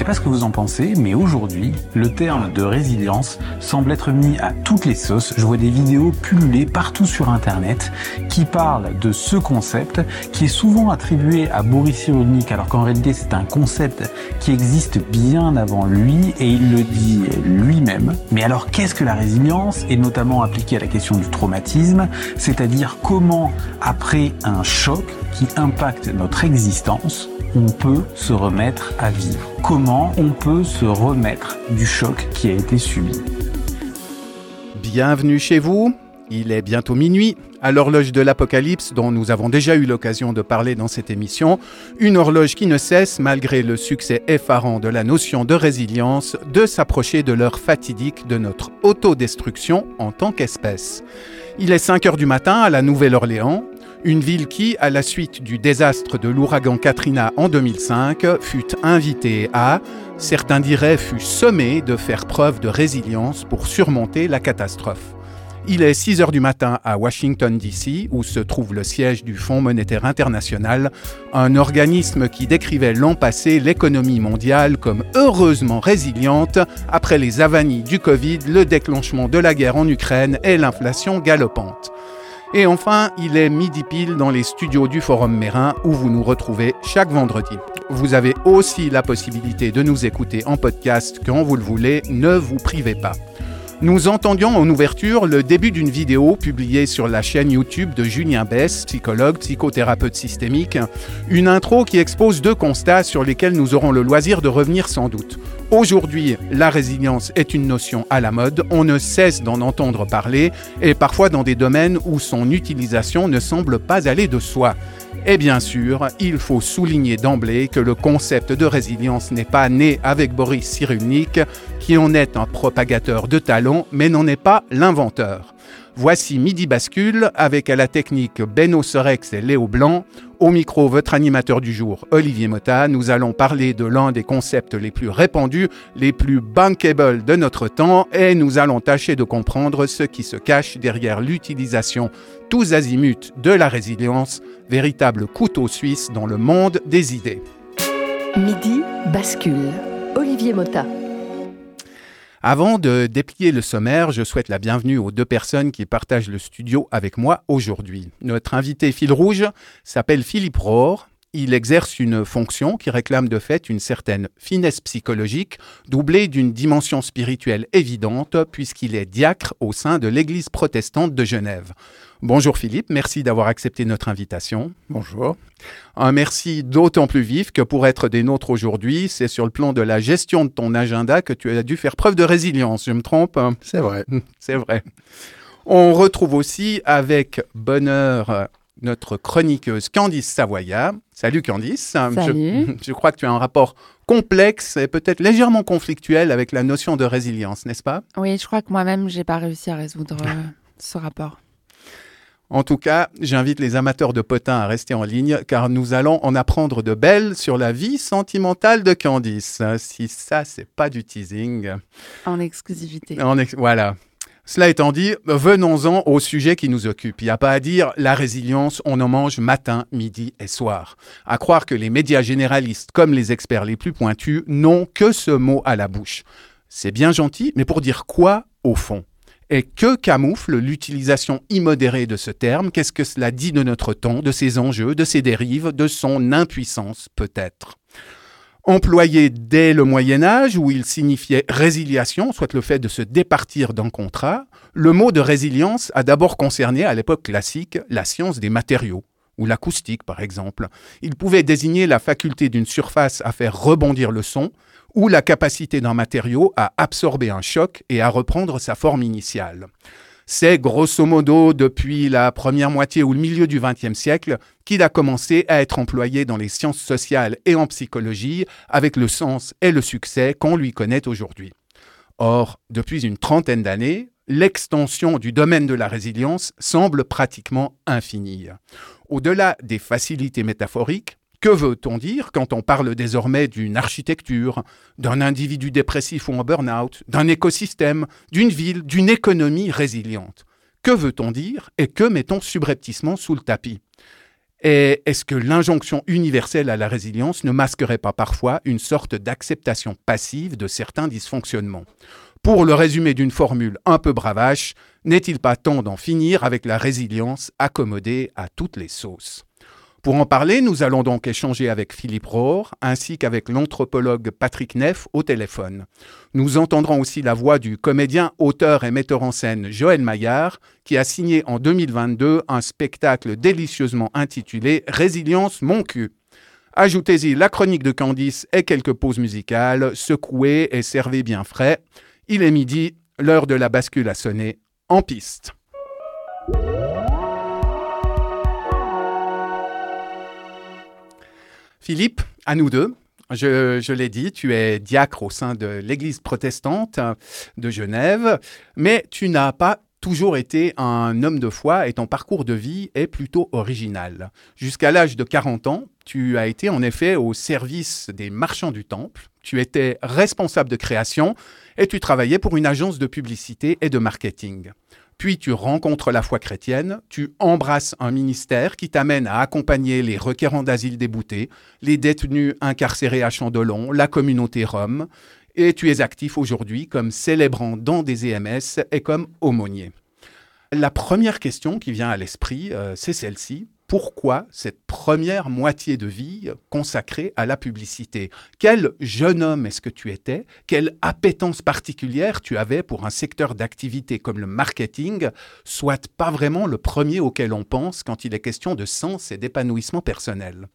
sais pas ce que vous en pensez, mais aujourd'hui, le terme de résilience semble être mis à toutes les sauces. Je vois des vidéos pullulées partout sur Internet qui parlent de ce concept qui est souvent attribué à Boris Cyrulnik, alors qu'en réalité c'est un concept qui existe bien avant lui et il le dit lui-même. Mais alors qu'est-ce que la résilience? Et notamment appliquée à la question du traumatisme, c'est-à-dire comment après un choc qui impacte notre existence, on peut se remettre à vivre Comment on peut se remettre du choc qui a été subi Bienvenue chez vous. Il est bientôt minuit, à l'horloge de l'Apocalypse dont nous avons déjà eu l'occasion de parler dans cette émission, une horloge qui ne cesse, malgré le succès effarant de la notion de résilience, de s'approcher de l'heure fatidique de notre autodestruction en tant qu'espèce. Il est 5 heures du matin à la Nouvelle-Orléans, une ville qui, à la suite du désastre de l'ouragan Katrina en 2005, fut invitée à, certains diraient fut sommée de faire preuve de résilience pour surmonter la catastrophe. Il est 6 heures du matin à Washington, D.C., où se trouve le siège du Fonds monétaire international, un organisme qui décrivait l'an passé l'économie mondiale comme heureusement résiliente après les avanies du Covid, le déclenchement de la guerre en Ukraine et l'inflation galopante. Et enfin, il est midi pile dans les studios du Forum Mérin où vous nous retrouvez chaque vendredi. Vous avez aussi la possibilité de nous écouter en podcast quand vous le voulez, ne vous privez pas. Nous entendions en ouverture le début d'une vidéo publiée sur la chaîne YouTube de Julien Bess, psychologue, psychothérapeute systémique, une intro qui expose deux constats sur lesquels nous aurons le loisir de revenir sans doute. Aujourd'hui, la résilience est une notion à la mode, on ne cesse d'en entendre parler, et parfois dans des domaines où son utilisation ne semble pas aller de soi. Et bien sûr, il faut souligner d'emblée que le concept de résilience n'est pas né avec Boris Cyrulnik, qui en est un propagateur de talent, mais n'en est pas l'inventeur. Voici Midi Bascule avec à la technique Beno Sorex et Léo Blanc. Au micro, votre animateur du jour, Olivier Mota. Nous allons parler de l'un des concepts les plus répandus, les plus bankable de notre temps et nous allons tâcher de comprendre ce qui se cache derrière l'utilisation tous azimuts de la résilience, véritable couteau suisse dans le monde des idées. Midi bascule. Olivier Mota. Avant de déplier le sommaire, je souhaite la bienvenue aux deux personnes qui partagent le studio avec moi aujourd'hui. Notre invité fil rouge s'appelle Philippe Rohr. Il exerce une fonction qui réclame de fait une certaine finesse psychologique, doublée d'une dimension spirituelle évidente, puisqu'il est diacre au sein de l'Église protestante de Genève. Bonjour Philippe, merci d'avoir accepté notre invitation. Bonjour. Un merci d'autant plus vif que pour être des nôtres aujourd'hui, c'est sur le plan de la gestion de ton agenda que tu as dû faire preuve de résilience, je me trompe C'est vrai. C'est vrai. On retrouve aussi avec bonheur notre chroniqueuse Candice Savoya. Salut Candice. Salut. Je, je, crois que tu as un rapport complexe et peut-être légèrement conflictuel avec la notion de résilience, n'est-ce pas? Oui, je crois que moi-même, j'ai pas réussi à résoudre euh, ce rapport. En tout cas, j'invite les amateurs de potins à rester en ligne car nous allons en apprendre de belles sur la vie sentimentale de Candice. Si ça, c'est pas du teasing. En exclusivité. En ex voilà. Cela étant dit, venons-en au sujet qui nous occupe. Il n'y a pas à dire, la résilience, on en mange matin, midi et soir. À croire que les médias généralistes, comme les experts les plus pointus, n'ont que ce mot à la bouche. C'est bien gentil, mais pour dire quoi au fond? Et que camoufle l'utilisation immodérée de ce terme? Qu'est-ce que cela dit de notre temps, de ses enjeux, de ses dérives, de son impuissance peut-être? Employé dès le Moyen Âge, où il signifiait résiliation, soit le fait de se départir d'un contrat, le mot de résilience a d'abord concerné, à l'époque classique, la science des matériaux, ou l'acoustique par exemple. Il pouvait désigner la faculté d'une surface à faire rebondir le son, ou la capacité d'un matériau à absorber un choc et à reprendre sa forme initiale. C'est grosso modo depuis la première moitié ou le milieu du XXe siècle qu'il a commencé à être employé dans les sciences sociales et en psychologie avec le sens et le succès qu'on lui connaît aujourd'hui. Or, depuis une trentaine d'années, l'extension du domaine de la résilience semble pratiquement infinie. Au-delà des facilités métaphoriques, que veut-on dire quand on parle désormais d'une architecture, d'un individu dépressif ou en burn-out, d'un écosystème, d'une ville, d'une économie résiliente? Que veut-on dire et que mettons subrepticement sous le tapis? Et est-ce que l'injonction universelle à la résilience ne masquerait pas parfois une sorte d'acceptation passive de certains dysfonctionnements? Pour le résumé d'une formule un peu bravache, n'est-il pas temps d'en finir avec la résilience accommodée à toutes les sauces? Pour en parler, nous allons donc échanger avec Philippe Rohr ainsi qu'avec l'anthropologue Patrick Neff au téléphone. Nous entendrons aussi la voix du comédien, auteur et metteur en scène Joël Maillard, qui a signé en 2022 un spectacle délicieusement intitulé Résilience mon cul. Ajoutez-y la chronique de Candice et quelques pauses musicales, secouez et servez bien frais. Il est midi, l'heure de la bascule a sonné, en piste. Philippe, à nous deux. Je, l'ai dit, tu es diacre au sein de l'Église protestante de Genève, mais tu n'as pas toujours été un homme de foi et ton parcours de vie est plutôt original. Jusqu'à l'âge de 40 ans, tu as été en effet au service des marchands du temple, tu étais responsable de création et tu travaillais pour une agence de publicité et de marketing. Puis tu rencontres la foi chrétienne, tu embrasses un ministère qui t'amène à accompagner les requérants d'asile déboutés, les détenus incarcérés à Chandelon, la communauté rome, et tu es actif aujourd'hui comme célébrant dans des EMS et comme aumônier. La première question qui vient à l'esprit, euh, c'est celle-ci pourquoi cette première moitié de vie consacrée à la publicité? Quel jeune homme est-ce que tu étais? Quelle appétence particulière tu avais pour un secteur d'activité comme le marketing, soit pas vraiment le premier auquel on pense quand il est question de sens et d'épanouissement personnel?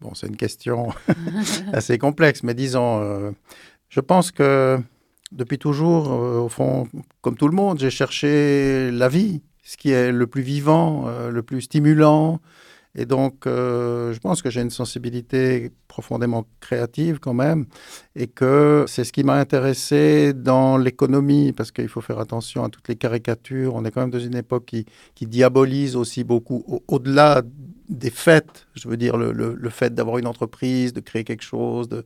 Bon, c'est une question assez complexe, mais disons, euh, je pense que depuis toujours, euh, au fond, comme tout le monde, j'ai cherché la vie ce qui est le plus vivant, euh, le plus stimulant. Et donc, euh, je pense que j'ai une sensibilité profondément créative quand même, et que c'est ce qui m'a intéressé dans l'économie, parce qu'il faut faire attention à toutes les caricatures. On est quand même dans une époque qui, qui diabolise aussi beaucoup, au-delà des faits, je veux dire le, le, fait d'avoir une entreprise, de créer quelque chose, de,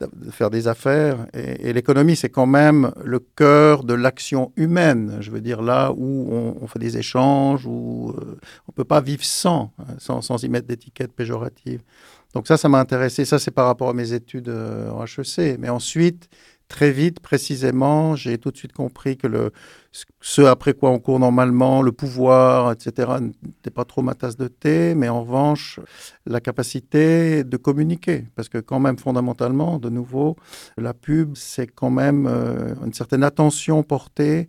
de faire des affaires. Et, l'économie, c'est quand même le cœur de l'action humaine. Je veux dire là où on, fait des échanges, où euh, on ne peut pas vivre sans, hein, sans, sans y mettre d'étiquette péjorative. Donc ça, ça m'a intéressé. Ça, c'est par rapport à mes études euh, en HEC. Mais ensuite, très vite, précisément, j'ai tout de suite compris que ce après quoi on court normalement, le pouvoir, etc., n'était pas trop ma tasse de thé, mais en revanche, la capacité de communiquer. Parce que quand même, fondamentalement, de nouveau, la pub, c'est quand même euh, une certaine attention portée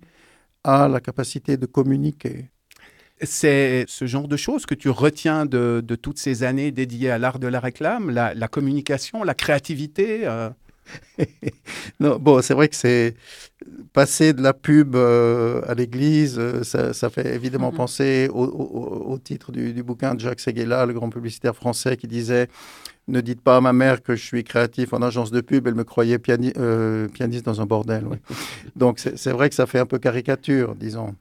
à la capacité de communiquer. C'est ce genre de choses que tu retiens de, toutes ces années dédiées à l'art de la réclame, la, communication, la créativité euh? non, bon, c'est vrai que c'est passer de la pub euh, à l'église, euh, ça, fait évidemment mm-hmm. penser au, titre du, bouquin de Jacques Seguela, le grand publicitaire français, qui disait Ne dites pas à ma mère que je suis créatif en agence de pub, elle me croyait euh, pianiste dans un bordel. Donc c'est vrai que ça fait un peu caricature, disons,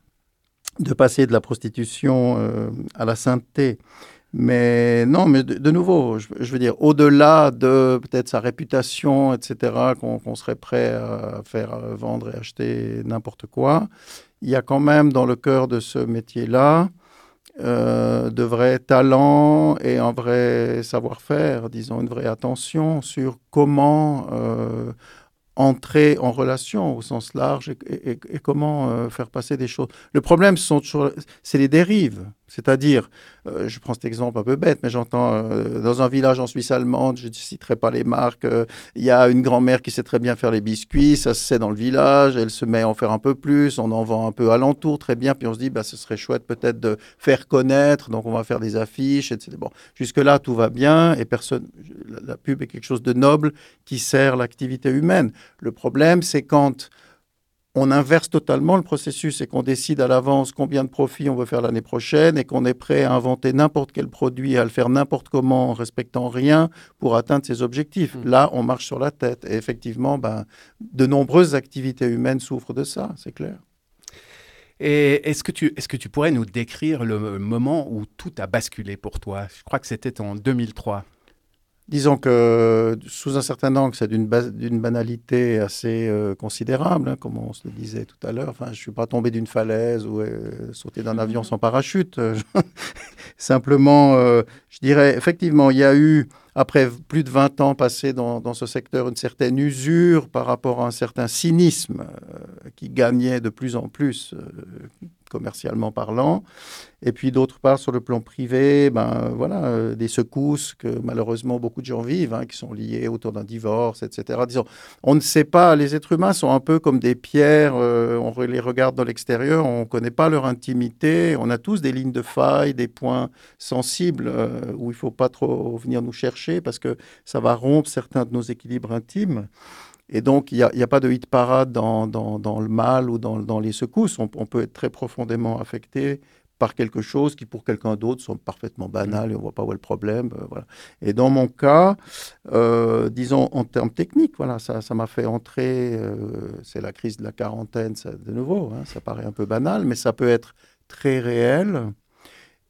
de passer de la prostitution à la sainteté. Mais non, mais de, nouveau, je, veux dire, au-delà de peut-être sa réputation, etc., qu'on serait prêt à faire vendre et acheter n'importe quoi, il y a quand même dans le cœur de ce métier-là euh, de vrais talents et un vrai savoir-faire, disons, une vraie attention sur comment euh, entrer en relation au sens large et, comment euh, faire passer des choses. Le problème, c'est les dérives. C'est-à-dire, euh, je prends cet exemple un peu bête, mais j'entends euh, dans un village en Suisse allemande, je ne citerai pas les marques, il y a une grand-mère qui sait très bien faire les biscuits, ça se sait dans le village, elle se met à en faire un peu plus, on en vend un peu alentour, très bien, puis on se dit, bah, ce serait chouette peut-être de faire connaître, donc on va faire des affiches, etc. Bon, jusque-là, tout va bien, et personne, la pub est quelque chose de noble qui sert l'activité humaine. Le problème, c'est quand on inverse totalement le processus et qu'on décide à l'avance combien de profits on veut faire l'année prochaine et qu'on est prêt à inventer n'importe quel produit, à le faire n'importe comment en respectant rien pour atteindre ses objectifs. Mmh. Là, on marche sur la tête. Et effectivement, ben, de nombreuses activités humaines souffrent de ça, c'est clair. Et est-ce que, tu, est que tu pourrais nous décrire le moment où tout a basculé pour toi? Je crois que c'était en 2003. Disons que sous un certain angle, c'est d'une banalité assez euh, considérable, hein, comme on se le disait tout à l'heure. Enfin, je ne suis pas tombé d'une falaise ou euh, sauté d'un avion sans parachute. Simplement, euh, je dirais, effectivement, il y a eu, après plus de 20 ans passés dans, dans ce secteur, une certaine usure par rapport à un certain cynisme qui gagnait de plus en plus commercialement parlant. Et puis d'autre part, sur le plan privé, ben, voilà, euh, des secousses que malheureusement beaucoup de gens vivent, hein, qui sont liées autour d'un divorce, etc. Disons, on ne sait pas, les êtres humains sont un peu comme des pierres, euh, on les regarde dans l'extérieur, on ne connaît pas leur intimité, on a tous des lignes de faille, des points sensibles euh, où il ne faut pas trop venir nous chercher parce que ça va rompre certains de nos équilibres intimes. Et donc, il n'y a, pas de hit parade dans, le mal ou dans, les secousses. On, peut être très profondément affecté par quelque chose qui, pour quelqu'un d'autre, sont parfaitement banal et on ne voit pas où est le problème. Euh. Et dans mon cas, euh, disons en termes techniques, voilà, ça m'a fait entrer, euh, c'est la crise de la quarantaine, de nouveau, hein, ça paraît un peu banal, mais ça peut être très réel.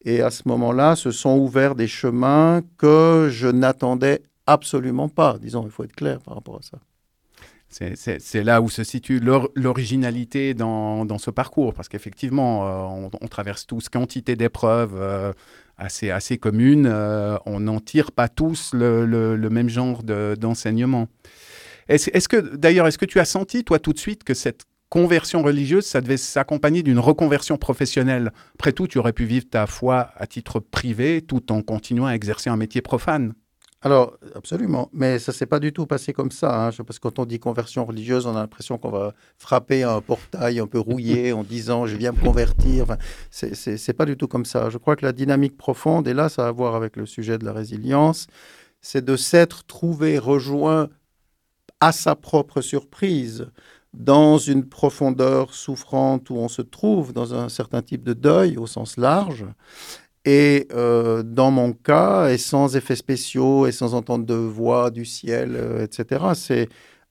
Et à ce moment-là, se sont ouverts des chemins que je n'attendais absolument pas. Disons, il faut être clair par rapport à ça. C'est là où se situe l'originalité dans, ce parcours, parce qu'effectivement, euh, on, traverse tous quantité d'épreuves euh, assez, assez communes. Euh, on n'en tire pas tous le, même genre d'enseignement. est-ce est que, d'ailleurs, est-ce que tu as senti, toi, tout de suite, que cette conversion religieuse, ça devait s'accompagner d'une reconversion professionnelle? Après tout, tu aurais pu vivre ta foi à titre privé tout en continuant à exercer un métier profane. Alors, absolument. Mais ça ne s'est pas du tout passé comme ça. Hein. Parce que quand on dit conversion religieuse, on a l'impression qu'on va frapper un portail un peu rouillé en disant je viens me convertir. Enfin, c'est pas du tout comme ça. Je crois que la dynamique profonde, et là, ça a à voir avec le sujet de la résilience, c'est de s'être trouvé rejoint à sa propre surprise dans une profondeur souffrante où on se trouve dans un certain type de deuil au sens large, et euh, dans mon cas, et sans effets spéciaux et sans entendre de voix du ciel, euh, etc., c'est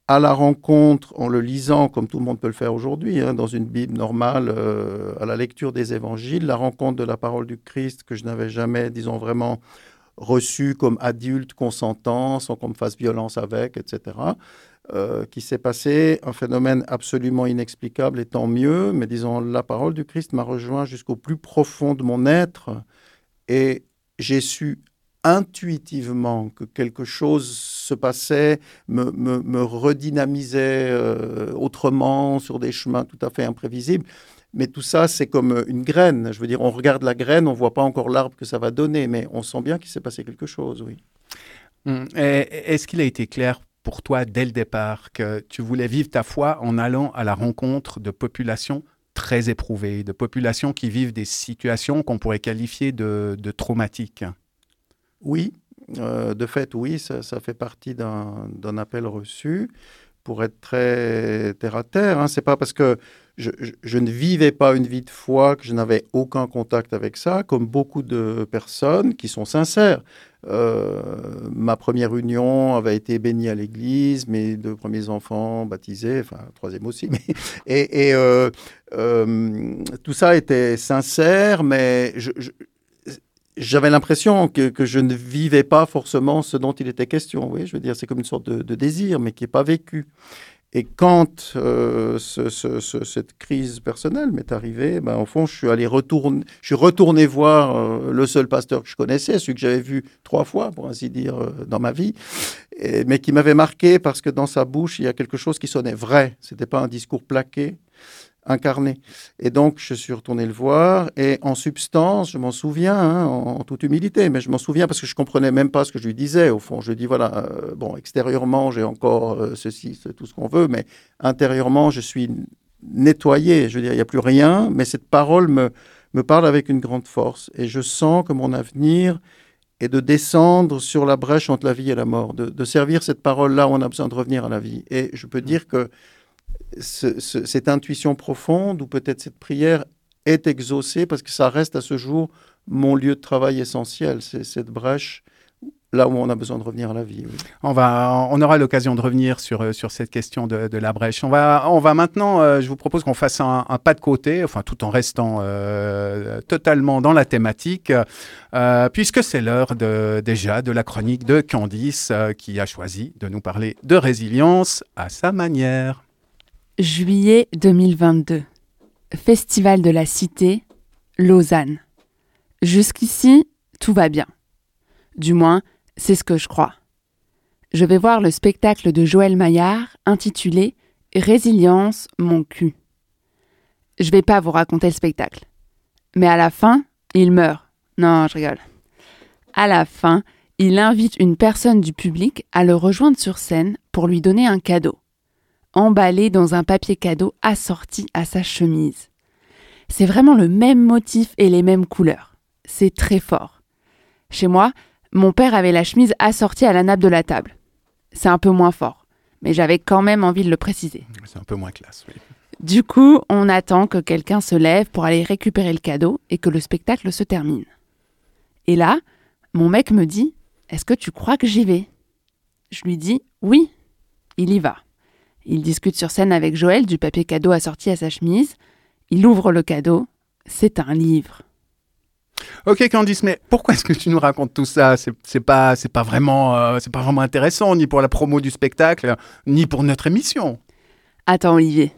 à la rencontre, en le lisant comme tout le monde peut le faire aujourd'hui, hein, dans une Bible normale, euh, à la lecture des évangiles, la rencontre de la parole du Christ que je n'avais jamais, disons, vraiment reçue comme adulte consentant, sans qu'on me fasse violence avec, etc., qui s'est passé, un phénomène absolument inexplicable et tant mieux, mais disons, la parole du Christ m'a rejoint jusqu'au plus profond de mon être et j'ai su intuitivement que quelque chose se passait, me, redynamisait euh, autrement sur des chemins tout à fait imprévisibles. Mais tout ça, c'est comme une graine. Je veux dire, on regarde la graine, on ne voit pas encore l'arbre que ça va donner, mais on sent bien qu'il s'est passé quelque chose, oui. Hum, est-ce qu'il a été clair pour toi dès le départ que tu voulais vivre ta foi en allant à la rencontre de populations très éprouvées, de populations qui vivent des situations qu'on pourrait qualifier de, traumatiques. Oui, euh, de fait, oui, ça, fait partie d'un appel reçu. Pour être très terre à terre, hein. c'est pas parce que je, ne vivais pas une vie de foi, que je n'avais aucun contact avec ça, comme beaucoup de personnes qui sont sincères. Euh, ma première union avait été bénie à l'église, mes deux premiers enfants baptisés, enfin, troisième aussi. Mais, et, euh, euh, tout ça était sincère, mais j'avais l'impression que, je ne vivais pas forcément ce dont il était question. Oui, je veux dire, c'est comme une sorte de, désir, mais qui n'est pas vécu. Et quand euh, cette crise personnelle m'est arrivée, ben, au fond, je suis allé je suis retourné voir euh, le seul pasteur que je connaissais, celui que j'avais vu trois fois, pour ainsi dire, euh, dans ma vie, mais qui m'avait marqué parce que dans sa bouche, il y a quelque chose qui sonnait vrai. C'était pas un discours plaqué, incarné. Et donc, je suis retourné le voir. Et en substance, je m'en souviens, hein, en, toute humilité, mais je m'en souviens parce que je comprenais même pas ce que je lui disais. Au fond, je lui dis voilà, euh, bon, extérieurement, j'ai encore euh, ceci, c'est tout ce qu'on veut, mais intérieurement, je suis nettoyé. Je veux dire, il n'y a plus rien, mais cette parole me, me parle avec une grande force. Et je sens que mon avenir est de descendre sur la brèche entre la vie et la mort, de, de servir cette parole-là où on a besoin de revenir à la vie. Et je peux dire que cette intuition profonde ou peut-être cette prière est exaucée parce que ça reste à ce jour mon lieu de travail essentiel. C'est cette brèche là où on a besoin de revenir à la vie. On, va, on aura l'occasion de revenir sur, euh, sur cette question de, la brèche. On va, on va maintenant, euh, je vous propose qu'on fasse un, pas de côté, enfin tout en restant euh, totalement dans la thématique, puisque c'est l'heure déjà de la chronique de Candice qui a choisi de nous parler de résilience à sa manière. Juillet 2022. Festival de la Cité, Lausanne. Jusqu'ici, tout va bien. Du moins, c'est ce que je crois. Je vais voir le spectacle de Joël Maillard intitulé Résilience, mon cul. Je vais pas vous raconter le spectacle. Mais à la fin, il meurt. Non, je rigole. À la fin, il invite une personne du public à le rejoindre sur scène pour lui donner un cadeau emballé dans un papier cadeau assorti à sa chemise. C'est vraiment le même motif et les mêmes couleurs. C'est très fort. Chez moi, mon père avait la chemise assortie à la nappe de la table. C'est un peu moins fort, mais j'avais quand même envie de le préciser. C'est un peu moins classe. oui. Du coup, on attend que quelqu'un se lève pour aller récupérer le cadeau et que le spectacle se termine. Et là, mon mec me dit Est-ce que tu crois que j'y vais? Je lui dis Oui, il y va. Il discute sur scène avec Joël du papier cadeau assorti à sa chemise. Il ouvre le cadeau. C'est un livre. Ok Candice, mais pourquoi est-ce que tu nous racontes tout ça? C'est pas, c'est pas vraiment, euh, c'est pas vraiment intéressant ni pour la promo du spectacle, ni pour notre émission. Attends, Olivier,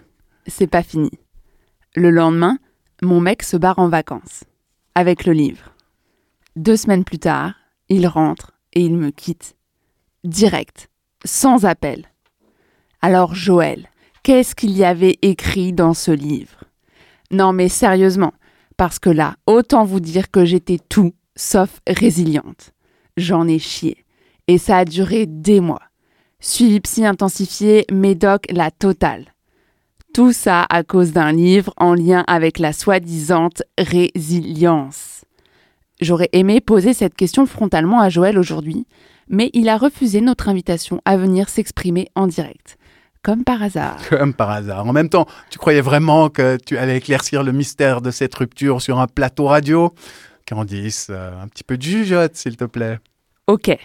c'est pas fini. Le lendemain, mon mec se barre en vacances. Avec le livre. Deux semaines plus tard, il rentre et il me quitte. Direct. Sans appel. Alors, Joël, qu'est-ce qu'il y avait écrit dans ce livre? Non, mais sérieusement, parce que là, autant vous dire que j'étais tout sauf résiliente. J'en ai chié. Et ça a duré des mois. Suivi psy intensifié, médoc, la totale. Tout ça à cause d'un livre en lien avec la soi-disante résilience. J'aurais aimé poser cette question frontalement à Joël aujourd'hui, mais il a refusé notre invitation à venir s'exprimer en direct. Comme par hasard. Comme par hasard. En même temps, tu croyais vraiment que tu allais éclaircir le mystère de cette rupture sur un plateau radio? Candice, euh, un petit peu de jugeote, s'il te plaît. Ok.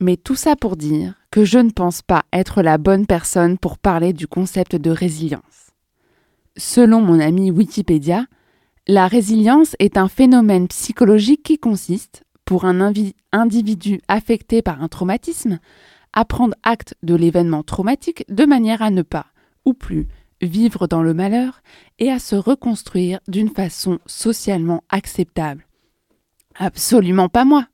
Mais tout ça pour dire que je ne pense pas être la bonne personne pour parler du concept de résilience. Selon mon ami Wikipédia, la résilience est un phénomène psychologique qui consiste, pour un individu affecté par un traumatisme, à prendre acte de l'événement traumatique de manière à ne pas, ou plus, vivre dans le malheur et à se reconstruire d'une façon socialement acceptable. Absolument pas moi.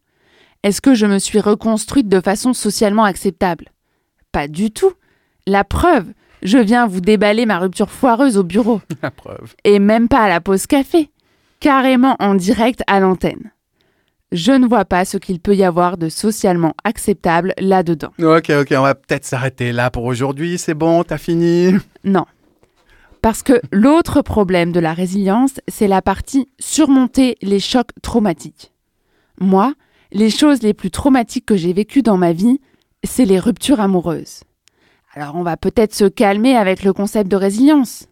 Est-ce que je me suis reconstruite de façon socialement acceptable? Pas du tout. La preuve, je viens vous déballer ma rupture foireuse au bureau. La preuve. Et même pas à la pause café. Carrément en direct à l'antenne. Je ne vois pas ce qu'il peut y avoir de socialement acceptable là-dedans. Ok, ok, on va peut-être s'arrêter là pour aujourd'hui. C'est bon, t'as fini? Non. Parce que l'autre problème de la résilience, c'est la partie surmonter les chocs traumatiques. Moi, les choses les plus traumatiques que j'ai vécues dans ma vie, c'est les ruptures amoureuses. Alors on va peut-être se calmer avec le concept de résilience.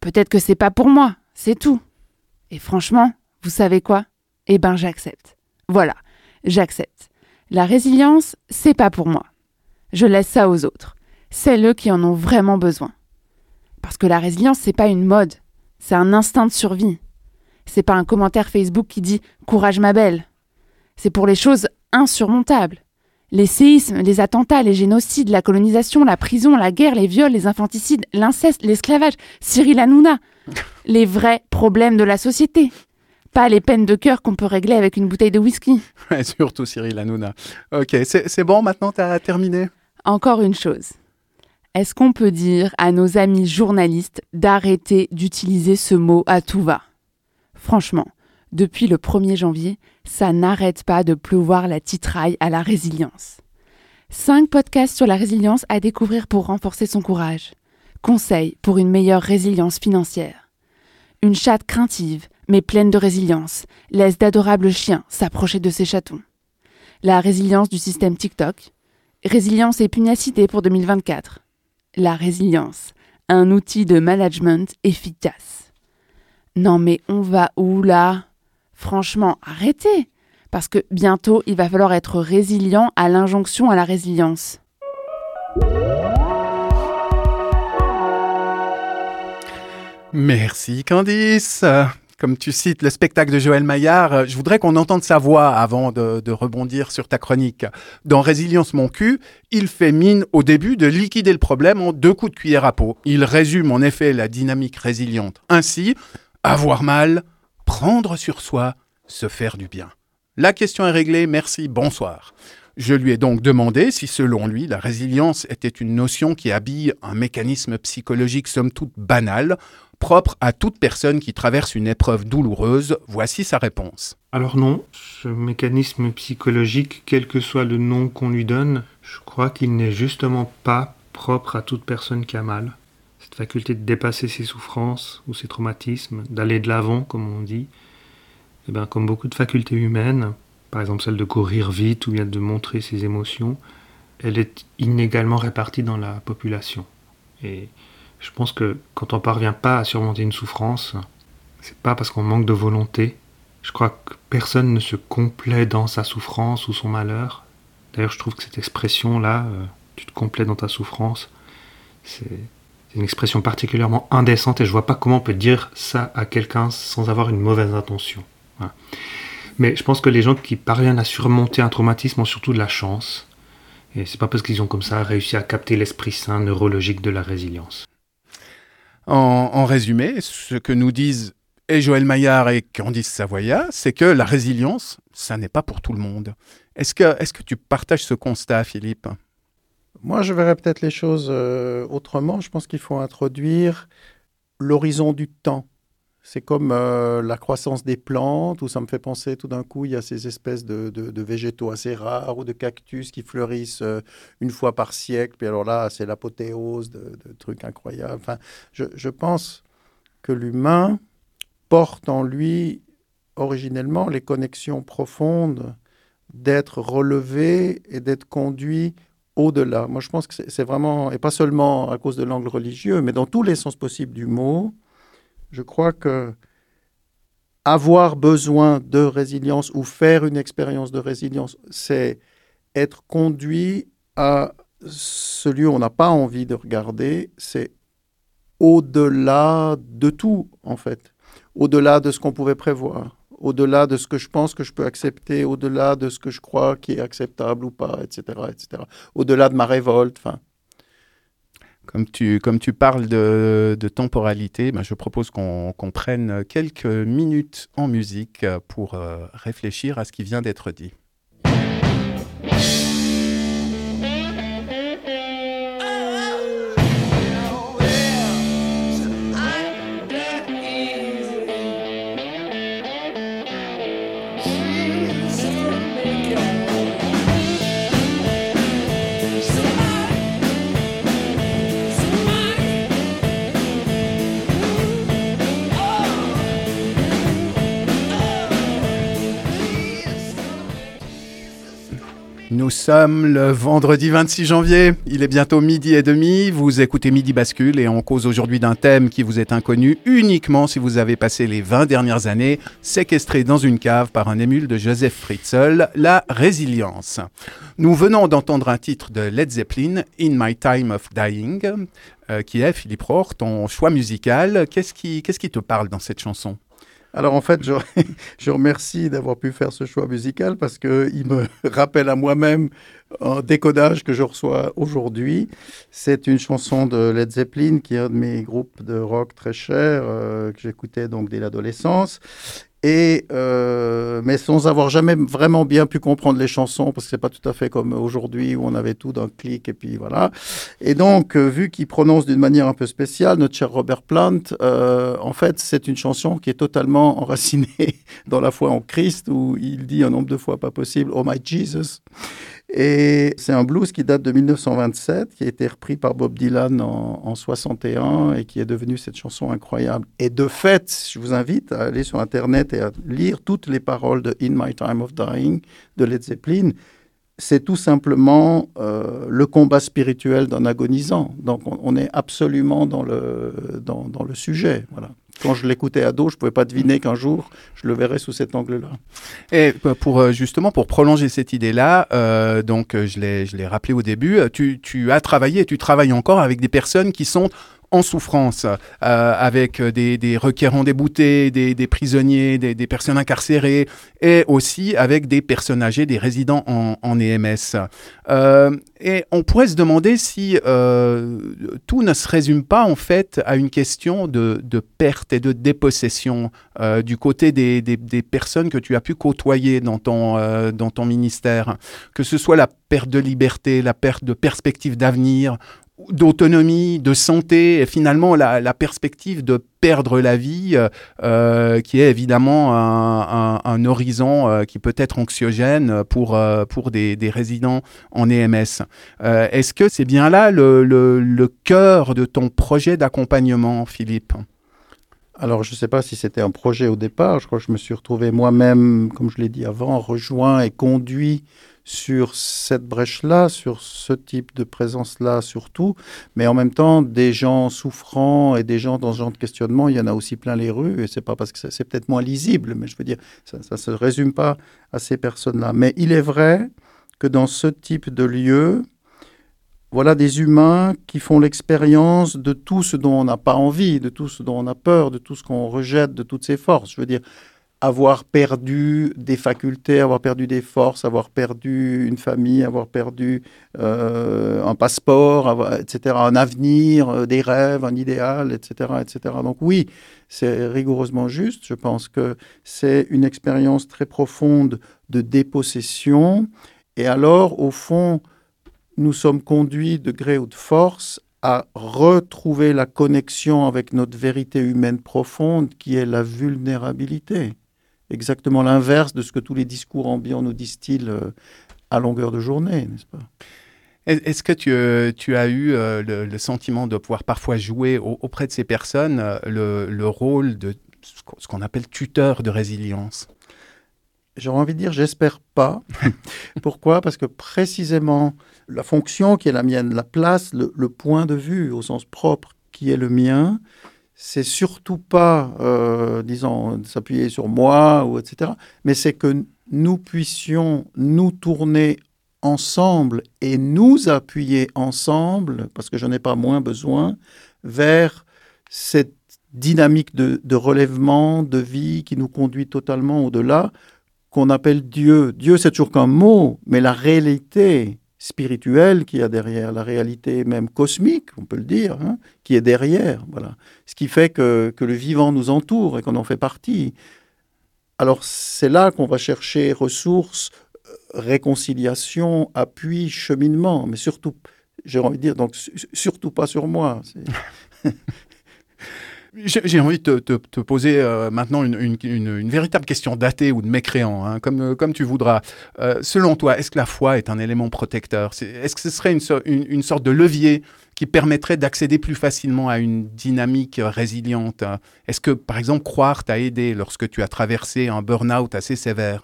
Peut-être que c'est pas pour moi, c'est tout. Et franchement, vous savez quoi? Eh ben j'accepte. Voilà, j'accepte. La résilience, c'est pas pour moi. Je laisse ça aux autres. C'est eux qui en ont vraiment besoin. Parce que la résilience, c'est pas une mode, c'est un instinct de survie. C'est pas un commentaire Facebook qui dit courage ma belle. C'est pour les choses insurmontables. Les séismes, les attentats, les génocides, la colonisation, la prison, la guerre, les viols, les infanticides, l'inceste, l'esclavage, Cyril Hanouna. Les vrais problèmes de la société. Pas les peines de cœur qu'on peut régler avec une bouteille de whisky. Ouais, surtout Cyril Hanouna. Ok, c'est bon, maintenant t'as terminé? Encore une chose. Est-ce qu'on peut dire à nos amis journalistes d'arrêter d'utiliser ce mot à tout va? Franchement, depuis le 1er janvier, ça n'arrête pas de pleuvoir la titraille à la résilience. Cinq podcasts sur la résilience à découvrir pour renforcer son courage. Conseils pour une meilleure résilience financière. Une chatte craintive, mais pleine de résilience, laisse d'adorables chiens s'approcher de ses chatons. La résilience du système TikTok. Résilience et pugnacité pour 2024. La résilience, un outil de management efficace. Non mais on va où là? Franchement, arrêtez Parce que bientôt, il va falloir être résilient à l'injonction à la résilience. Merci Candice. Comme tu cites le spectacle de Joël Maillard, je voudrais qu'on entende sa voix avant de, de, rebondir sur ta chronique. Dans Résilience mon cul, il fait mine au début de liquider le problème en deux coups de cuillère à peau. Il résume en effet la dynamique résiliente. Ainsi, avoir mal, prendre sur soi, se faire du bien. La question est réglée, merci, bonsoir. Je lui ai donc demandé si, selon lui, la résilience était une notion qui habille un mécanisme psychologique somme toute banal, propre à toute personne qui traverse une épreuve douloureuse. Voici sa réponse. Alors non, ce mécanisme psychologique, quel que soit le nom qu'on lui donne, je crois qu'il n'est justement pas propre à toute personne qui a mal. Cette faculté de dépasser ses souffrances ou ses traumatismes, d'aller de l'avant, comme on dit, eh bien, comme beaucoup de facultés humaines, par exemple celle de courir vite ou bien de montrer ses émotions, elle est inégalement répartie dans la population. Et je pense que quand on parvient pas à surmonter une souffrance, c'est pas parce qu'on manque de volonté. Je crois que personne ne se complaît dans sa souffrance ou son malheur. D'ailleurs, je trouve que cette expression-là, euh, tu te complais dans ta souffrance, c'est une expression particulièrement indécente et je vois pas comment on peut dire ça à quelqu'un sans avoir une mauvaise intention. Voilà. Mais je pense que les gens qui parviennent à surmonter un traumatisme ont surtout de la chance. Et c'est pas parce qu'ils ont comme ça réussi à capter l'esprit sain neurologique de la résilience. En, en, résumé, ce que nous disent et Joël Maillard et Candice Savoya, c'est que la résilience, ça n'est pas pour tout le monde. Est-ce que, est que tu partages ce constat, Philippe? Moi, je verrais peut-être les choses euh, autrement. Je pense qu'il faut introduire l'horizon du temps. C'est comme euh, la croissance des plantes, où ça me fait penser tout d'un coup, il y a ces espèces de, végétaux assez rares ou de cactus qui fleurissent euh, une fois par siècle. Puis alors là, c'est l'apothéose de, trucs incroyables. Enfin, je pense que l'humain porte en lui originellement les connexions profondes d'être relevé et d'être conduit au-delà. Moi, je pense que c'est vraiment, et pas seulement à cause de l'angle religieux, mais dans tous les sens possibles du mot, je crois que avoir besoin de résilience ou faire une expérience de résilience, c'est être conduit à ce lieu où on n'a pas envie de regarder, c'est au-delà de tout, en fait, au-delà de ce qu'on pouvait prévoir, au-delà de ce que je pense que je peux accepter, au-delà de ce que je crois qui est acceptable ou pas, etc., etc., au-delà de ma révolte, enfin. Comme tu, parles de, temporalité, ben je propose qu'on qu prenne quelques minutes en musique pour euh, réfléchir à ce qui vient d'être dit. Nous sommes le vendredi 26 janvier, il est bientôt midi et demi, vous écoutez Midi Bascule et on cause aujourd'hui d'un thème qui vous est inconnu uniquement si vous avez passé les 20 dernières années séquestré dans une cave par un émule de Joseph Fritzl, la résilience. Nous venons d'entendre un titre de Led Zeppelin, In My Time of Dying, euh, qui est, Philippe Rohr, ton choix musical. Qu'est-ce qui, qu'est-ce qui te parle dans cette chanson? Alors en fait, je, remercie d'avoir pu faire ce choix musical parce qu'il me rappelle à moi-même un décodage que je reçois aujourd'hui. C'est une chanson de Led Zeppelin, qui est un de mes groupes de rock très chers, euh, que j'écoutais donc dès l'adolescence. Et euh, mais sans avoir jamais vraiment bien pu comprendre les chansons, parce que c'est pas tout à fait comme aujourd'hui où on avait tout d'un clic et puis voilà. Et donc, euh, vu qu'il prononce d'une manière un peu spéciale, notre cher Robert Plant, euh, en fait, c'est une chanson qui est totalement enracinée dans la foi en Christ, où il dit un nombre de fois pas possible, Oh my Jesus. Et c'est un blues qui date de 1927, qui a été repris par Bob Dylan en, en 61 et qui est devenu cette chanson incroyable. Et de fait, je vous invite à aller sur Internet et à lire toutes les paroles de In My Time of Dying de Led Zeppelin. C'est tout simplement euh, le combat spirituel d'un agonisant. Donc on, est absolument dans le, dans le sujet. Voilà. Quand je l'écoutais à dos, je ne pouvais pas deviner qu'un jour, je le verrais sous cet angle-là. Et pour euh, justement pour prolonger cette idée-là, euh, donc je l'ai je l'ai rappelé au début, tu, tu as travaillé et tu travailles encore avec des personnes qui sont en souffrance, euh, avec des, requérants déboutés, des, prisonniers, des, personnes incarcérées, et aussi avec des personnes âgées, des résidents en, EMS. Euh, et on pourrait se demander si euh, tout ne se résume pas en fait à une question de, perte et de dépossession du côté des, personnes que tu as pu côtoyer dans ton, dans ton ministère, que ce soit la perte de liberté, la perte de perspective d'avenir d'autonomie, de santé, et finalement la, perspective de perdre la vie, euh, qui est évidemment un, horizon euh, qui peut être anxiogène pour, euh, pour des, résidents en EMS. Euh, est-ce que c'est bien là le, le, le cœur de ton projet d'accompagnement, Philippe? Alors, je ne sais pas si c'était un projet au départ. Je crois que je me suis retrouvé moi-même, comme je l'ai dit avant, rejoint et conduit sur cette brèche-là, sur ce type de présence-là surtout, mais en même temps, des gens souffrants et des gens dans ce genre de questionnement, il y en a aussi plein les rues, et c'est pas parce que c'est peut-être moins lisible, mais je veux dire, ça ne se résume pas à ces personnes-là. Mais il est vrai que dans ce type de lieu, voilà des humains qui font l'expérience de tout ce dont on n'a pas envie, de tout ce dont on a peur, de tout ce qu'on rejette, de toutes ses forces. Je veux dire, avoir perdu des facultés, avoir perdu des forces, avoir perdu une famille, avoir perdu euh, un passeport, etc., un avenir, euh, des rêves, un idéal, etc., etc. Donc oui, c'est rigoureusement juste. Je pense que c'est une expérience très profonde de dépossession. Et alors, au fond, nous sommes conduits de gré ou de force à retrouver la connexion avec notre vérité humaine profonde qui est la vulnérabilité exactement l'inverse de ce que tous les discours ambiants nous disent-ils euh, à longueur de journée, n'est-ce pas? Est-ce que tu, euh, tu, as eu euh, le, le, sentiment de pouvoir parfois jouer au, auprès de ces personnes le, le, rôle de ce qu'on appelle tuteur de résilience? J'aurais envie de dire, j'espère pas. Pourquoi? Parce que précisément, la fonction qui est la mienne, la place, le, le, point de vue au sens propre qui est le mien, c'est surtout pas, euh, disons, s'appuyer sur moi, ou etc., mais c'est que nous puissions nous tourner ensemble et nous appuyer ensemble, parce que je n'ai pas moins besoin, vers cette dynamique de, de, relèvement, de vie qui nous conduit totalement au-delà, qu'on appelle Dieu. Dieu, c'est toujours qu'un mot, mais la réalité, spirituelle qu'il y a derrière, la réalité même cosmique, on peut le dire, hein, qui est derrière. Voilà. Ce qui fait que, que le vivant nous entoure et qu'on en fait partie. Alors c'est là qu'on va chercher ressources, euh, réconciliation, appui, cheminement, mais surtout, j'ai envie de dire, donc surtout pas sur moi. J'ai envie de te, poser euh, maintenant une, véritable question d'athée ou de mécréant, hein, comme, euh, comme tu voudras. Euh, selon toi, est-ce que la foi est un élément protecteur? Est-ce que ce serait une, sorte de levier qui permettrait d'accéder plus facilement à une dynamique résiliente? Est-ce que, par exemple, croire t'a aidé lorsque tu as traversé un burn-out assez sévère?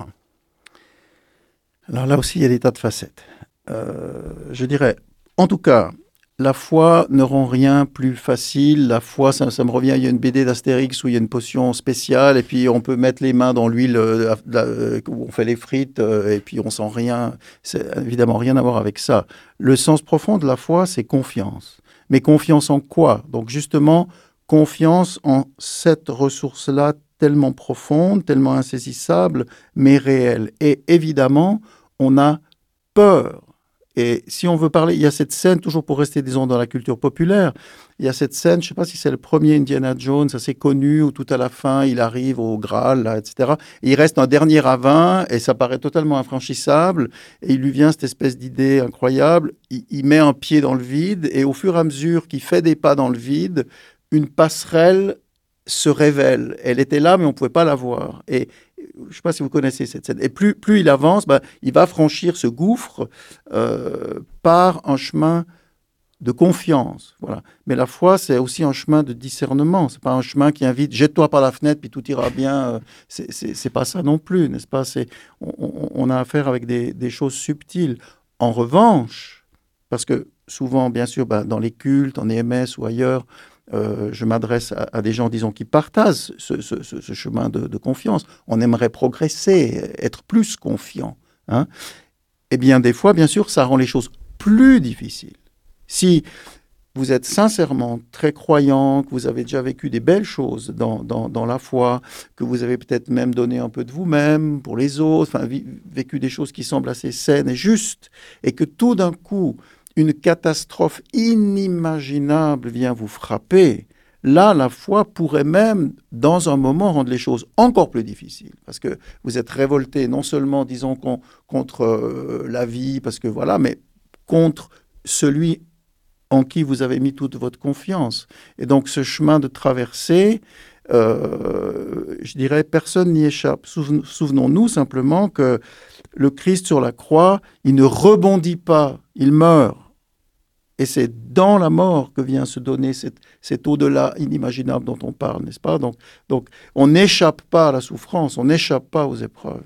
Alors là aussi, il y a des tas de facettes. Je dirais, en tout cas, la foi ne rend rien plus facile. La foi, ça, me revient, il y a une BD d'Astérix où il y a une potion spéciale et puis on peut mettre les mains dans l'huile euh, euh, où on fait les frites euh, et puis on sent rien. C'est évidemment rien à voir avec ça. Le sens profond de la foi, c'est confiance. Mais confiance en quoi? Donc justement, confiance en cette ressource-là tellement profonde, tellement insaisissable, mais réelle. Et évidemment, on a peur et si on veut parler, il y a cette scène, toujours pour rester, disons, dans la culture populaire, il y a cette scène, je ne sais pas si c'est le premier Indiana Jones, assez connu, où tout à la fin, il arrive au Graal, là, etc. Et il reste un dernier ravin, et ça paraît totalement infranchissable, et il lui vient cette espèce d'idée incroyable, il, il, met un pied dans le vide, et au fur et à mesure qu'il fait des pas dans le vide, une passerelle se révèle. Elle était là, mais on ne pouvait pas la voir. Et je ne sais pas si vous connaissez cette scène. Et plus, il avance, ben, il va franchir ce gouffre euh, par un chemin de confiance. Voilà. Mais la foi, c'est aussi un chemin de discernement. C'est pas un chemin qui invite jette-toi par la fenêtre puis tout ira bien. C'est pas ça non plus, n'est-ce pas? C'est on, a affaire avec des, choses subtiles. En revanche, parce que souvent, bien sûr, ben, dans les cultes, en EMS ou ailleurs, euh, je m'adresse à, des gens, disons, qui partagent ce, chemin de, confiance. On aimerait progresser, être plus confiant. Hein. Eh bien, des fois, bien sûr, ça rend les choses plus difficiles. Si vous êtes sincèrement très croyant, que vous avez déjà vécu des belles choses dans, dans, la foi, que vous avez peut-être même donné un peu de vous-même pour les autres, enfin, vécu des choses qui semblent assez saines et justes, et que tout d'un coup, une catastrophe inimaginable vient vous frapper, là, la foi pourrait même, dans un moment, rendre les choses encore plus difficiles. Parce que vous êtes révolté, non seulement, disons, contre euh, la vie, parce que voilà, mais contre celui en qui vous avez mis toute votre confiance. Et donc, ce chemin de traversée, euh, je dirais, personne n'y échappe. Souvenons-nous simplement que le Christ sur la croix, il ne rebondit pas, il meurt. Et c'est dans la mort que vient se donner cet, au-delà inimaginable dont on parle, n'est-ce pas? Donc, donc on n'échappe pas à la souffrance, on n'échappe pas aux épreuves.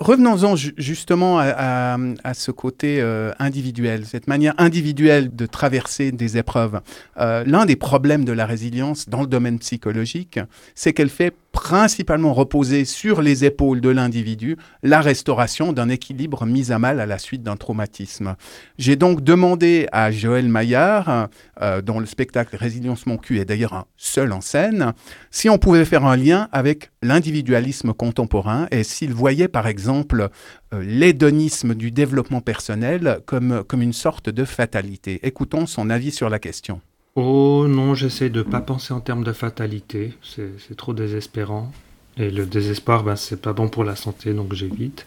Revenons-en justement à, ce côté euh, individuel, cette manière individuelle de traverser des épreuves. Euh, l'un des problèmes de la résilience dans le domaine psychologique, c'est qu'elle fait principalement reposer sur les épaules de l'individu la restauration d'un équilibre mis à mal à la suite d'un traumatisme. J'ai donc demandé à Joël Maillard, euh, dont le spectacle Résilience mon cul est d'ailleurs un seul en scène, si on pouvait faire un lien avec l'individualisme contemporain et s'il voyait par exemple euh, l'hédonisme du développement personnel comme, comme une sorte de fatalité. Écoutons son avis sur la question. Oh non, j'essaie de pas penser en termes de fatalité, c'est trop désespérant. Et le désespoir, ben, c'est pas bon pour la santé, donc j'évite.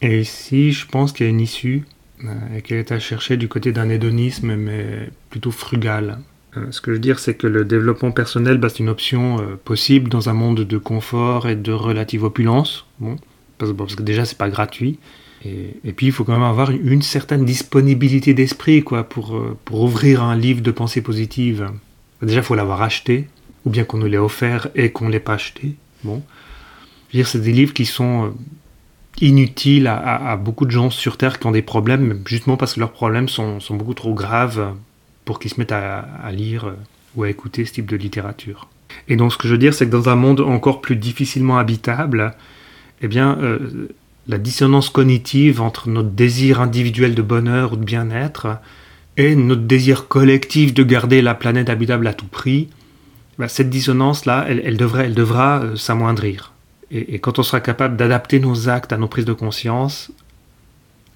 Et ici, je pense qu'il y a une issue, euh, et qu'elle est à chercher du côté d'un hédonisme, mais plutôt frugal. Euh, ce que je veux dire, c'est que le développement personnel, ben, c'est une option euh, possible dans un monde de confort et de relative opulence. Bon, parce, parce que déjà, c'est pas gratuit. Et, puis, il faut quand même avoir une certaine disponibilité d'esprit quoi, pour, euh, pour ouvrir un livre de pensée positive. Déjà, il faut l'avoir acheté, ou bien qu'on nous l'ait offert et qu'on ne l'ait pas acheté. Bon. Je veux dire, c'est des livres qui sont euh, inutiles à, beaucoup de gens sur Terre qui ont des problèmes, justement parce que leurs problèmes sont, sont beaucoup trop graves pour qu'ils se mettent à, lire euh, ou à écouter ce type de littérature. Et donc, ce que je veux dire, c'est que dans un monde encore plus difficilement habitable, eh bien, la dissonance cognitive entre notre désir individuel de bonheur ou de bien-être et notre désir collectif de garder la planète habitable à tout prix, bah, cette dissonance-là, elle, elle devra euh, s'amoindrir. Et, quand on sera capable d'adapter nos actes à nos prises de conscience,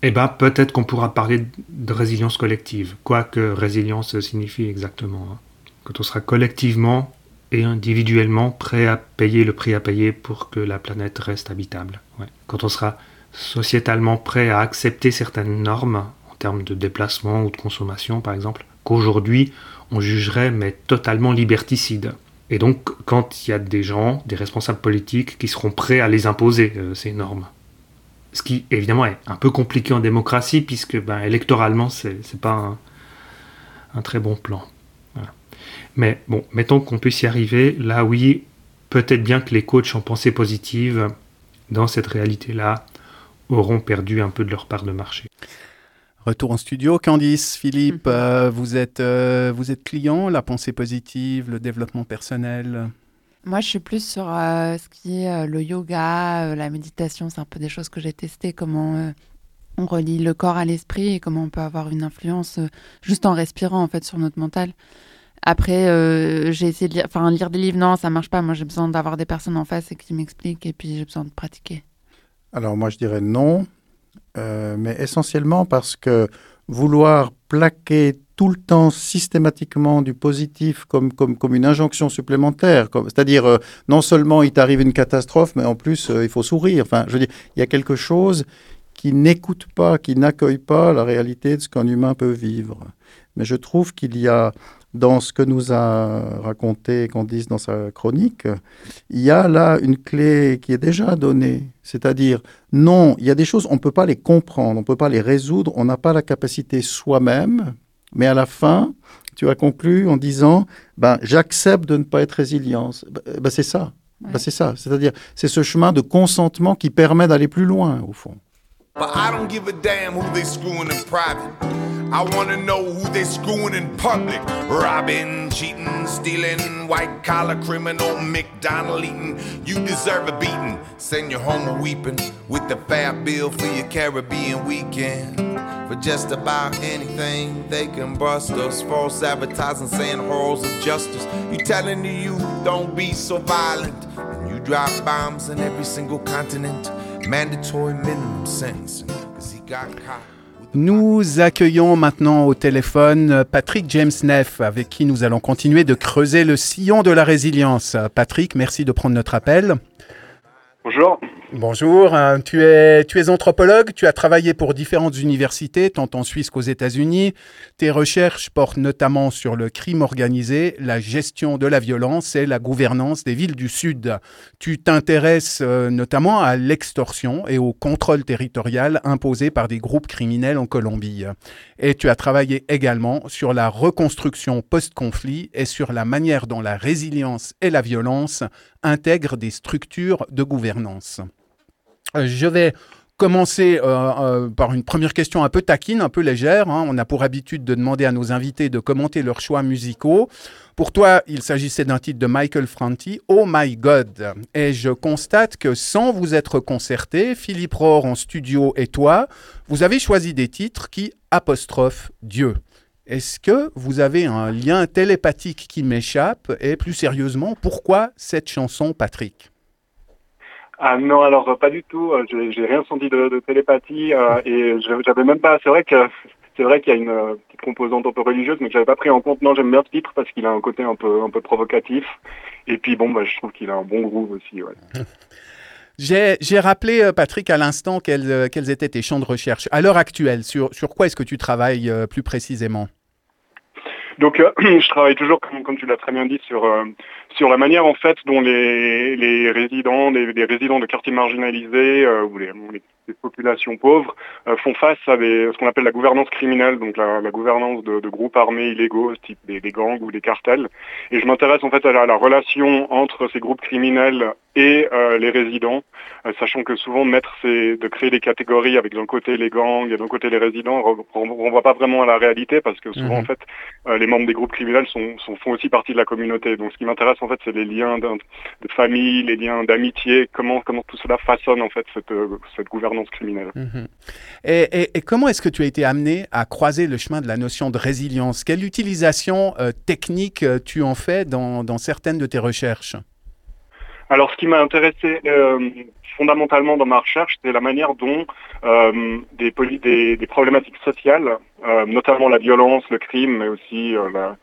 eh ben, peut-être qu'on pourra parler de résilience collective, quoi que résilience signifie exactement. Hein. Quand on sera collectivement et individuellement prêt à payer le prix à payer pour que la planète reste habitable. Quand on sera sociétalement prêt à accepter certaines normes en termes de déplacement ou de consommation par exemple, qu'aujourd'hui on jugerait mais totalement liberticide. Et donc quand il y a des gens, des responsables politiques qui seront prêts à les imposer, euh, ces normes. Ce qui évidemment est un peu compliqué en démocratie puisque ben, électoralement c'est pas un très bon plan. Mais bon, mettons qu'on puisse y arriver. Là, oui, peut-être bien que les coachs en pensée positive, dans cette réalité-là, auront perdu un peu de leur part de marché. Retour en studio, Candice, Philippe, mhm. euh, vous, êtes, euh, vous êtes client, la pensée positive, le développement personnel? Moi, je suis plus sur euh, ce qui est le yoga, la méditation, c'est un peu des choses que j'ai testées, comment on relie le corps à l'esprit et comment on peut avoir une influence juste en respirant en fait sur notre mental. Après, euh, j'ai essayé de lire, des livres, non, ça marche pas. Moi, j'ai besoin d'avoir des personnes en face et qui m'expliquent, et puis j'ai besoin de pratiquer. Alors, moi, je dirais non, euh, mais essentiellement parce que vouloir plaquer tout le temps systématiquement du positif comme, comme, comme une injonction supplémentaire, c'est-à-dire euh, non seulement il t'arrive une catastrophe, mais en plus il faut sourire. Enfin, je veux dire, il y a quelque chose qui n'écoute pas, qui n'accueille pas la réalité de ce qu'un humain peut vivre. Mais je trouve qu'il y a dans ce que nous a raconté Candice dans sa chronique, il y a là une clé qui est déjà donnée. C'est-à-dire, non, il y a des choses, on ne peut pas les comprendre, on ne peut pas les résoudre, on n'a pas la capacité soi-même, mais à la fin, tu as conclu en disant, ben, j'accepte de ne pas être résilient. Ben, ben c'est ça. Ben, c'est ça. C'est-à-dire, c'est ce chemin de consentement qui permet d'aller plus loin, au fond. But I don't give a damn who they screwing in private. I wanna know who they screwing in public. Robbing, cheating, stealing, white collar criminal, McDonald eating. You deserve a beating. Send you home a weeping with the fat bill for your Caribbean weekend. For just about anything, they can bust us. False advertising saying horrors of justice. You telling the youth, don't be so violent. And you drop bombs in every single continent. Mandatory minimum sentence. Cause he got caught. Nous accueillons maintenant au téléphone Patrick James Neff, avec qui nous allons continuer de creuser le sillon de la résilience. Patrick, merci de prendre notre appel. Bonjour. Bonjour, euh, tu es, tu es anthropologue, tu as travaillé pour différentes universités, tant en Suisse qu'aux États-Unis. Tes recherches portent notamment sur le crime organisé, la gestion de la violence et la gouvernance des villes du Sud. Tu t'intéresses euh, notamment à l'extorsion et au contrôle territorial imposé par des groupes criminels en Colombie. Et tu as travaillé également sur la reconstruction post-conflit et sur la manière dont la résilience et la violence intègrent des structures de gouvernance. Euh, je vais commencer euh, euh, par une première question un peu taquine, un peu légère. hein. On a pour habitude de demander à nos invités de commenter leurs choix musicaux. Pour toi, il s'agissait d'un titre de Michael Franti, Oh My God. Et je constate que sans vous être concerté, Philippe Rohr en studio et toi, vous avez choisi des titres qui apostrophent Dieu. Est-ce que vous avez un lien télépathique qui m'échappe? Et plus sérieusement, pourquoi cette chanson, Patrick? Ah non, alors euh, pas du tout. Euh, J'ai rien senti de, de télépathie euh, et je- j'avais même pas. C'est vrai que c'est vrai qu'il y a une petite composante un peu religieuse, mais que j'avais pas pris en compte. Non, j'aime bien ce titre parce qu'il a un côté un peu un peu provocatif. Et puis bon, bah, je trouve qu'il a un bon groove aussi. Ouais. J'ai rappelé, Patrick, à l'instant quels, quels étaient tes champs de recherche. À l'heure actuelle, sur, sur quoi est-ce que tu travailles euh, plus précisément? Donc euh, je travaille toujours, comme, comme tu l'as très bien dit, sur euh, sur la manière en fait dont les, résidents, les résidents de quartiers marginalisés euh, ou les, les populations pauvres euh, font face à des, ce qu'on appelle la gouvernance criminelle, donc la, la gouvernance de, de groupes armés illégaux, type des, des gangs ou des cartels. Et je m'intéresse en fait à la, la relation entre ces groupes criminels et euh, les résidents, euh, sachant que souvent mettre ces, de créer des catégories avec d'un côté les gangs et d'un côté les résidents re- ren- renvoie pas vraiment à la réalité parce que souvent Mhm. en fait les membres des groupes criminels sont, sont- font aussi partie de la communauté. Donc ce qui m'intéresse en fait c'est les liens de famille, les liens d'amitié, comment comment tout cela façonne en fait cette, cette gouvernance criminelle. Mhm. et, et- et comment est-ce que tu as été amené à croiser le chemin de la notion de résilience? Quelle utilisation euh, technique euh, tu en fais dans, dans certaines de tes recherches? Alors, ce qui m'a intéressé euh, fondamentalement dans ma recherche, c'est la manière dont euh, des, des, des problématiques sociales, notamment la violence, le crime, mais aussi la,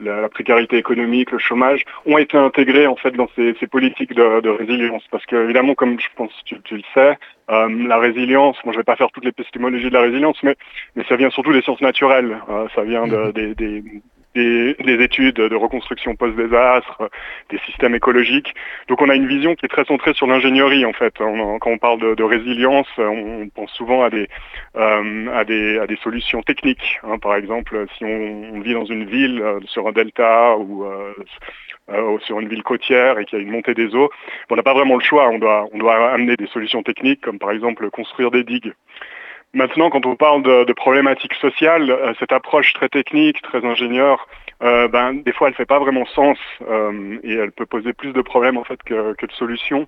la, la précarité économique, le chômage, ont été intégrés en fait dans ces, ces politiques de, de résilience. Parce que évidemment, comme je pense que tu, tu le sais, euh, la résilience, moi je vais pas faire toutes les épistémologies de la résilience, mais, mais ça vient surtout des sciences naturelles. Euh, ça vient de, des, des, des, des études de reconstruction post-désastre, des systèmes écologiques. Donc on a une vision qui est très centrée sur l'ingénierie en fait. Quand on parle de, résilience, on pense souvent à des, euh, à des, à des solutions techniques. hein. Par exemple, si on, vit dans une ville euh, sur un delta ou euh, sur une ville côtière et qu'il y a une montée des eaux, on n'a pas vraiment le choix. On doit, on doit amener des solutions techniques comme par exemple construire des digues. Maintenant, quand on parle de, problématiques sociales, euh, cette approche très technique, très ingénieure, euh, ben, des fois, elle fait pas vraiment sens euh, et elle peut poser plus de problèmes en fait que, de solutions.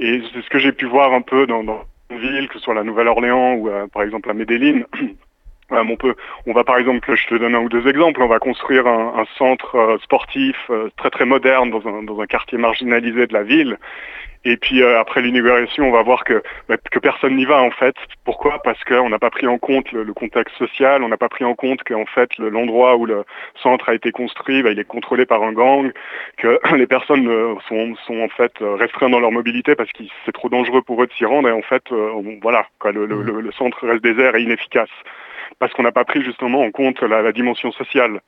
Et c'est ce que j'ai pu voir un peu dans, dans une ville, que ce soit la Nouvelle-Orléans ou par exemple à Medellin. Euh, on peut, on va par exemple, je te donne un ou deux exemples. On va construire un, un centre euh, sportif euh, très très moderne dans un, dans un quartier marginalisé de la ville. Et puis euh, après l'inauguration, on va voir que, bah, que personne n'y va en fait. Pourquoi? Parce qu'on n'a pas pris en compte le, le contexte social, on n'a pas pris en compte qu'en fait le- l'endroit où le centre a été construit, bah, il est contrôlé par un gang, que les personnes sont, sont en fait restreintes dans leur mobilité parce que c'est trop dangereux pour eux de s'y rendre. Et en fait, euh, on- voilà, quoi, le- le- le centre reste désert et inefficace parce qu'on n'a pas pris justement en compte la, dimension sociale.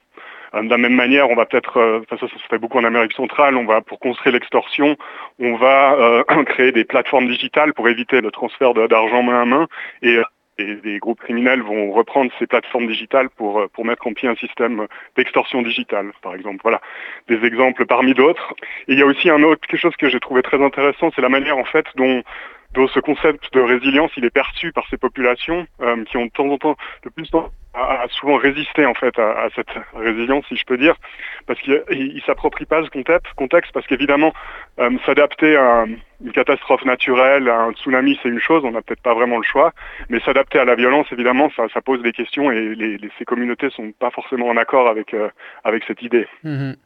Euh, De la même manière, on va peut-être, euh, ça, se fait beaucoup en Amérique centrale, on va pour construire l'extorsion, on va euh, créer des plateformes digitales pour éviter le transfert d'argent main à main et euh, et des groupes criminels vont reprendre ces plateformes digitales pour, euh, pour mettre en pied un système d'extorsion digitale, par exemple. Voilà, des exemples parmi d'autres. Et il y a aussi un autre, quelque chose que j'ai trouvé très intéressant, c'est la manière en fait dont dont ce concept de résilience, il est perçu par ces populations qui ont de temps en temps, de plus en a, souvent résisté en fait à, cette résilience, si je peux dire, parce qu'il ne s'approprie pas ce contexte, parce qu'évidemment, euh, s'adapter à une catastrophe naturelle, un tsunami, c'est une chose, on n'a peut-être pas vraiment le choix, mais s'adapter à la violence, évidemment, ça, pose des questions et ces communautés sont pas forcément en accord avec, euh, cette idée. Mhm.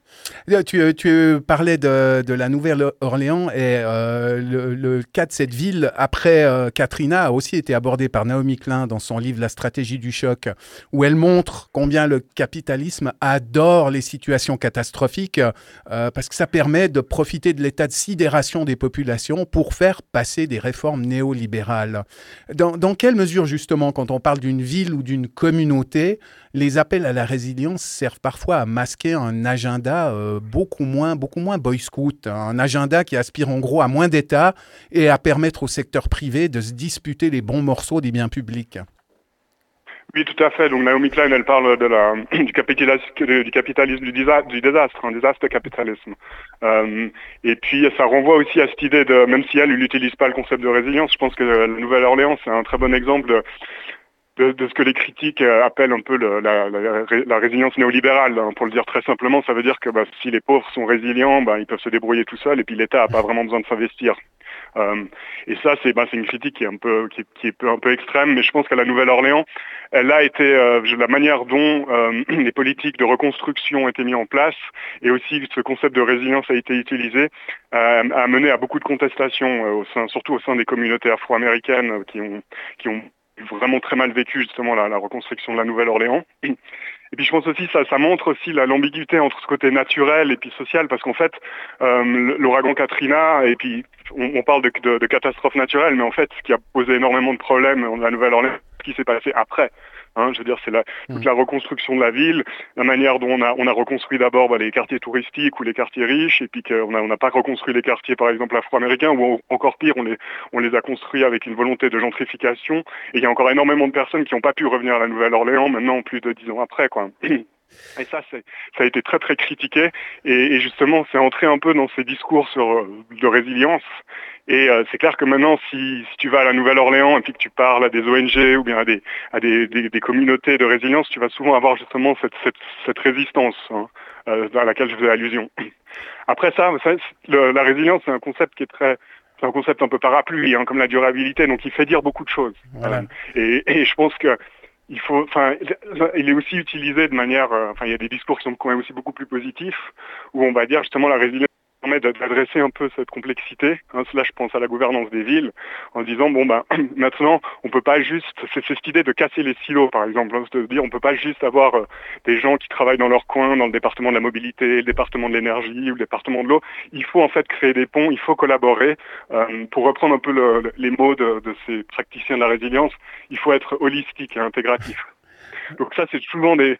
Tu, tu, parlais de, la Nouvelle-Orléans et euh, le, cas de cette ville après Katrina a aussi été abordé par Naomi Klein dans son livre La stratégie du choc où elle montre combien le capitalisme adore les situations catastrophiques euh, parce que ça permet de profiter de l'état de sidération des populations pour faire passer des réformes néolibérales. Dans, quelle mesure, justement, quand on parle d'une ville ou d'une communauté, les appels à la résilience servent parfois à masquer un agenda euh, beaucoup moins, beaucoup moins boy scout, un agenda qui aspire en gros à moins d'État et à permettre au secteur privé de se disputer les bons morceaux des biens publics. Oui, tout à fait. Donc Naomi Klein, elle parle du, capitalisme, du, capitalisme du, désastre, un désastre capitalisme. Euh, et puis ça renvoie aussi à cette idée de, même si elle, n'utilise pas le concept de résilience, je pense que la Nouvelle-Orléans, c'est un très bon exemple de, ce que les critiques euh, appellent un peu la, résilience néolibérale. Hein. Pour le dire très simplement, ça veut dire que bah, si les pauvres sont résilients, bah, ils peuvent se débrouiller tout seuls et puis l'État n'a pas vraiment besoin de s'investir. Euh, et ça, c'est bah, une critique qui est un peu qui, est un peu extrême, mais je pense qu'à la Nouvelle-Orléans, elle a été euh, la manière dont euh, les politiques de reconstruction ont été mises en place et aussi ce concept de résilience a été utilisé, a mené à beaucoup de contestations, au sein, surtout au sein des communautés afro-américaines qui ont qui ont vraiment très mal vécu justement la reconstruction de la Nouvelle-Orléans. Et puis je pense aussi ça, ça montre aussi l'ambiguïté entre ce côté naturel et puis social, parce qu'en fait, euh, l'ouragan Katrina, et puis on, parle de, catastrophe naturelle, mais en fait, ce qui a posé énormément de problèmes dans la Nouvelle-Orléans, ce qui s'est passé après. Hein, je veux dire, c'est la, toute mm. la reconstruction de la ville, la manière dont on a, on a reconstruit d'abord bah, les quartiers touristiques ou les quartiers riches, et puis qu'on n'a on pas reconstruit les quartiers, par exemple, afro-américains, ou encore pire, on les, on les a construits avec une volonté de gentrification. Et il y a encore énormément de personnes qui n'ont pas pu revenir à la Nouvelle-Orléans maintenant, plus de dix ans après. quoi. Et ça, ça a été très très critiqué. Et, justement, c'est entré un peu dans ces discours sur, euh, de résilience. Et euh, c'est clair que maintenant, si, si, tu vas à la Nouvelle-Orléans et puis que tu parles à des ONG ou bien à des, à des, des, communautés de résilience, tu vas souvent avoir justement cette, cette, cette résistance hein, euh, à laquelle je faisais allusion. Après ça, la résilience, c'est un concept qui est très c'est un concept un peu parapluie, hein, comme la durabilité, donc il fait dire beaucoup de choses. Euh, et, et, je pense que il faut, enfin, il est aussi utilisé de manière, enfin, il y a des discours qui sont quand même aussi beaucoup plus positifs, où on va dire justement la résilience permet d'adresser un peu cette complexité. Hein, là, je pense à la gouvernance des villes, en disant bon ben maintenant, on peut pas juste, c'est cette idée de casser les silos, par exemple, hein, de dire on peut pas juste avoir euh, des gens qui travaillent dans leur coin, dans le département de la mobilité, le département de l'énergie ou le département de l'eau. Il faut en fait créer des ponts, il faut collaborer. Euh, pour reprendre un peu le, les mots de, de ces praticiens de la résilience, il faut être holistique et intégratif. Donc ça, c'est souvent des,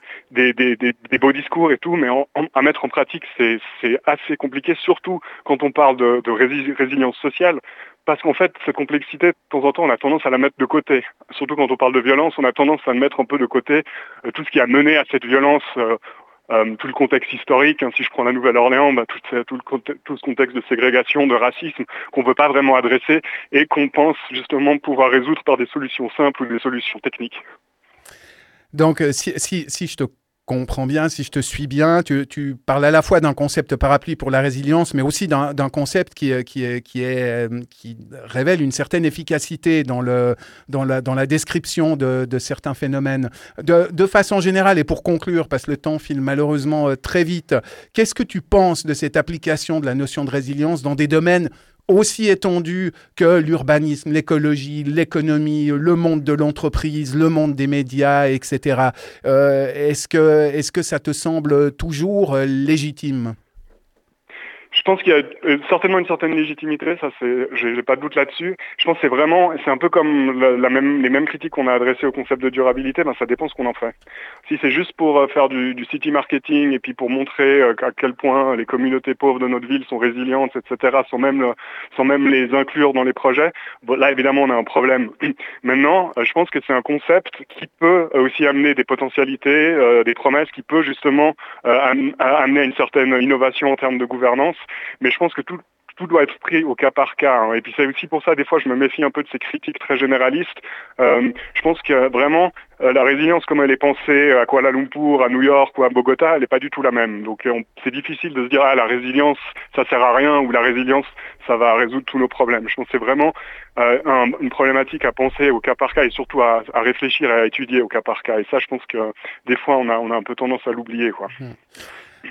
beaux discours et tout, mais à mettre en pratique, c'est assez compliqué, surtout quand on parle de, résilience sociale, parce qu'en fait, cette complexité, de temps en temps, on a tendance à la mettre de côté. Surtout quand on parle de violence, on a tendance à mettre un peu de côté euh, tout ce qui a mené à cette violence euh, euh, tout le contexte historique, hein, si je prends la Nouvelle-Orléans, bah, tout, tout, ce contexte de ségrégation, de racisme qu'on ne veut pas vraiment adresser et qu'on pense justement pouvoir résoudre par des solutions simples ou des solutions techniques. Donc, euh, si, je te comprends bien, si je te suis bien, tu, parles à la fois d'un concept parapluie pour la résilience, mais aussi d'un concept qui, qui, est, qui, révèle une certaine efficacité dans, la, description de, certains phénomènes. De, de, façon générale, et pour conclure, parce que le temps file malheureusement euh, très vite, qu'est-ce que tu penses de cette application de la notion de résilience dans des domaines aussi étendu que l'urbanisme, l'écologie, l'économie, le monde de l'entreprise, le monde des médias, etc. Euh, est-ce que, est que ça te semble toujours légitime? Je pense qu'il y a euh, certainement une certaine légitimité, ça c'est, j'ai pas de doute là-dessus. Je pense que c'est vraiment, c'est un peu comme les mêmes critiques qu'on a adressées au concept de durabilité, ben ça dépend ce qu'on en fait. Si c'est juste pour euh, faire du, du, city marketing et puis pour montrer euh, à quel point les communautés pauvres de notre ville sont résilientes, etc., sans même, sans même les inclure dans les projets, là évidemment on a un problème. Maintenant, je pense que c'est un concept qui peut aussi amener des potentialités, des promesses, qui peut justement amener à une certaine innovation en termes de gouvernance mais je pense que tout, tout doit être pris au cas par cas. Hein. Et puis c'est aussi pour ça, des fois, je me méfie un peu de ces critiques très généralistes. Euh, je pense que vraiment, euh, la résilience comme elle est pensée à Kuala Lumpur, à New York ou à Bogota, elle n'est pas du tout la même. Donc c'est difficile de se dire, ah, la résilience, ça sert à rien, ou la résilience, ça va résoudre tous nos problèmes. Je pense que c'est vraiment une problématique à penser au cas par cas et surtout à, réfléchir et à étudier au cas par cas. Et ça, je pense que des fois, on a, on a un peu tendance à l'oublier. quoi. Hmm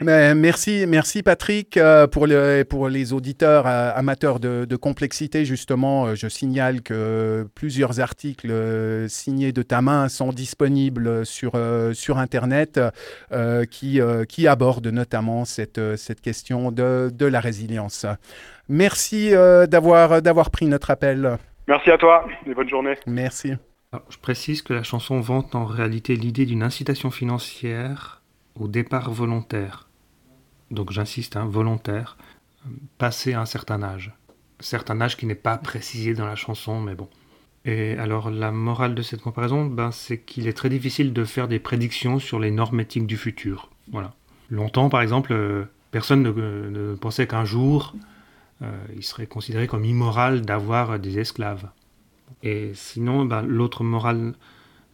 merci, merci Patrick. Euh, pour, pour les auditeurs euh, amateurs de, complexité, justement, euh, je signale que plusieurs articles signés de ta main sont disponibles sur, sur Internet qui, qui abordent notamment cette, cette question de, de la résilience. Merci d'avoir, d'avoir pris notre appel. Merci à toi et bonne journée. Merci. je précise que la chanson vante en réalité l'idée d'une incitation financière au départ volontaire. Donc j'insiste, hein, volontaire, passé un certain âge. Certain âge qui n'est pas précisé dans la chanson, mais bon. Et alors la morale de cette comparaison, ben, c'est qu'il est très difficile de faire des prédictions sur les normes éthiques du futur. Voilà. Longtemps, par exemple, euh, personne ne, pensait qu'un jour, euh, il serait considéré comme immoral d'avoir des esclaves. Et sinon, ben, l'autre morale